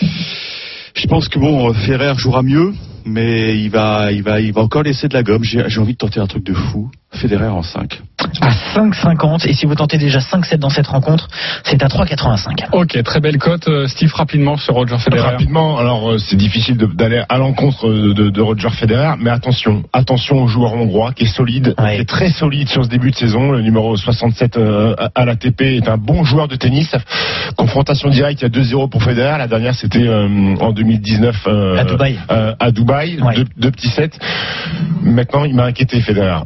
Je pense que bon Ferrer jouera mieux, mais il va il va il va encore laisser de la gomme. J'ai envie de tenter un truc de fou. Federer en 5. À 5,50. Et si vous tentez déjà 5,7 dans cette rencontre, c'est à 3,85. Ok, très belle cote. Euh, Steve, rapidement sur Roger Federer. Rapidement, alors euh, c'est difficile d'aller à l'encontre de, Roger Federer, mais attention, attention au joueur hongrois qui est solide, qui est très solide sur ce début de saison. Le numéro 67 euh, à- l'ATP est un bon joueur de tennis. Confrontation directe, il y a 2-0 pour Federer. La dernière, c'était en 2019 euh, À Dubaï. à Dubaï, deux, deux petits sets. Maintenant, il m'a inquiété Federer.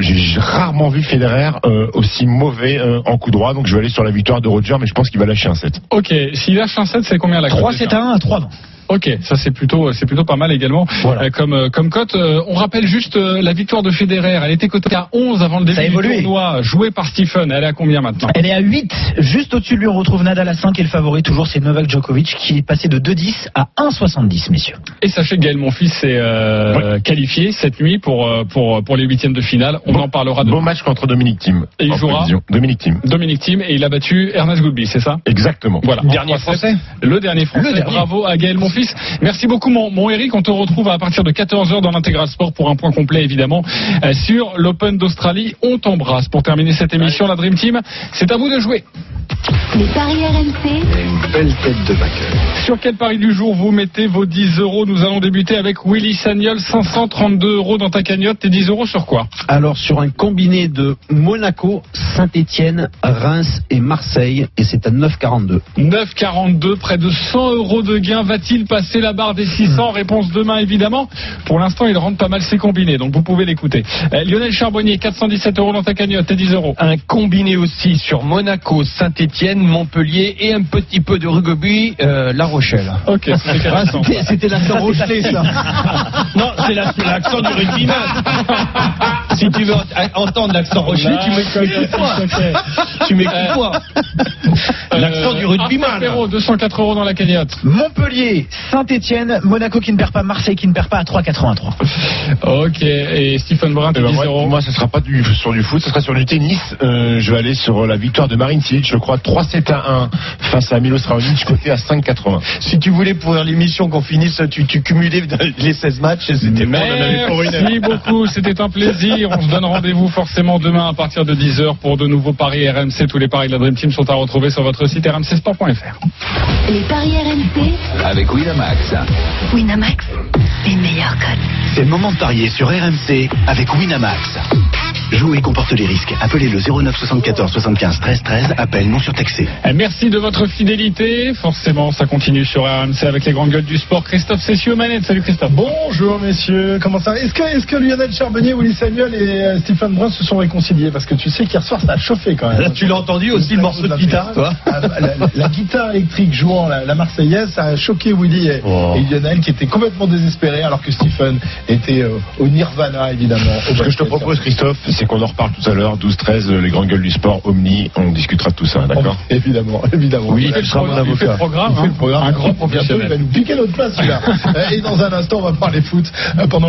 J'ai rarement vu Federer euh, aussi mauvais euh, en coup droit, donc je vais aller sur la victoire de Roger, mais je pense qu'il va lâcher un set. Ok, s'il lâche un 7, c'est combien la cote 3 7 à 1 à 3 20. Ok, ça c'est plutôt c'est plutôt pas mal également euh, comme euh, comme cote. Euh, on rappelle juste euh, la victoire de Federer. Elle était cotée à 11 avant le début du évolué. tournoi, jouée par Stephen. Elle est à combien maintenant? Elle est à 8. Juste au-dessus de lui, on retrouve Nadal à 5 et le favori toujours, c'est Novak Djokovic qui est passé de 2,10 à 1,70, messieurs. Et sachez que Gaël Monfils est euh, qualifié cette nuit pour pour pour les huitièmes de finale. On en parlera de Bon match contre Dominique Thiem. Et il jouera prévision. Dominique Thiem. Dominique Thiem et il a battu Ernest Goulby, c'est ça? Exactement. Voilà. Dernier En 3-7. Français Le dernier français. Le dernier. Bravo à Gaël Monfils. Merci beaucoup mon, mon Eric. On te retrouve à partir de 14h dans l'intégral sport pour un point complet évidemment euh, sur l'Open d'Australie. On t'embrasse pour terminer cette émission la Dream Team. C'est à vous de jouer. Les paris RMC, Une belle tête de vainqueur. Sur quel pari du jour vous mettez vos 10 euros Nous allons débuter avec Willy Sagnol, 532 euros dans ta cagnotte. Tes 10 euros sur quoi? Alors sur un combiné de Monaco, Saint-Étienne, Reims et Marseille, et c'est à 9,42. 9,42, près de 100 euros de gain. Va-t-il passer la barre des 600 Réponse demain, évidemment. Pour l'instant, il rentre pas mal ses combinés, donc vous pouvez l'écouter. Euh, Lionel Charbonnier, 417 euros dans ta cagnotte et 10 euros. Un combiné aussi sur Monaco, Saint-Etienne, Montpellier et un petit peu de rugby, euh, La Rochelle. Ok, c'était Ah, c'était- l'accent Rochelet, ça. Non, c'est la- c'est l'accent du rugbyman. si tu veux ent- entendre l'accent Rochelet, tu m'écoutes pas. Tu m'écoutes pas. L'accent du rugbyman. Apéro, 204 euros dans la cagnotte. Montpellier, Saint-Etienne, Monaco qui ne perd pas, Marseille qui ne perd pas à 3,83. Ok, et Stephen Brun, Eh tes ben, 10 moi, moi, ce sera pas du, sur du foot, ce sera sur du tennis. Euh, je vais aller sur la victoire de Marine Cilic, je crois 3-7 à 1 face à Milos Raonic, côté à 5,80. Si tu voulais pourrir l'émission qu'on finisse, tu, tu cumulais les 16 matchs et c'était bon, on en avait pour une heure. Merci beaucoup, c'était un plaisir. On se donne rendez-vous forcément demain à partir de 10h pour de nouveaux paris RMC. Tous les paris de la Dream Team sont à retrouver sur votre site rmcsport.fr. les paris RMC, Avec Winamax. Winamax, les meilleurs codes. C'est le moment de parier sur RMC avec Winamax. Jouer comporte les risques. Appelez le 09 74 75 13 13. Appel non surtaxé. Eh, Merci de votre fidélité. Forcément, ça continue sur RMC avec les grandes gueules du sport. Christophe Cessieux manette. Salut Christophe. Bonjour messieurs, comment ça va? Est-ce que, est que Lionel Charbonnier, Willy Samuel et euh, Stephen Brun se sont réconciliés Parce que tu sais qu'hier soir ça a chauffé quand même. Tu l'as entendu aussi le morceau de guitare, toi Ah, bah, la, la guitare électrique jouant la, la Marseillaise, ça a choqué Willy et, Oh. et Lionel qui étaient complètement désespérés alors que Stephen était euh, au Nirvana évidemment. au Ce que je te propose, Christophe, c'est qu'on en reparle tout à l'heure, 12-13, les grandes gueules du sport, Omni, on discutera de tout ça, d'accord? Évidemment, évidemment. Oui, il sera mon fait le avocat. programme, fait hein. le programme. Un grand Bientôt, professionnel. il va nous piquer notre place celui-là. et dans un instant, on va parler foot euh, pendant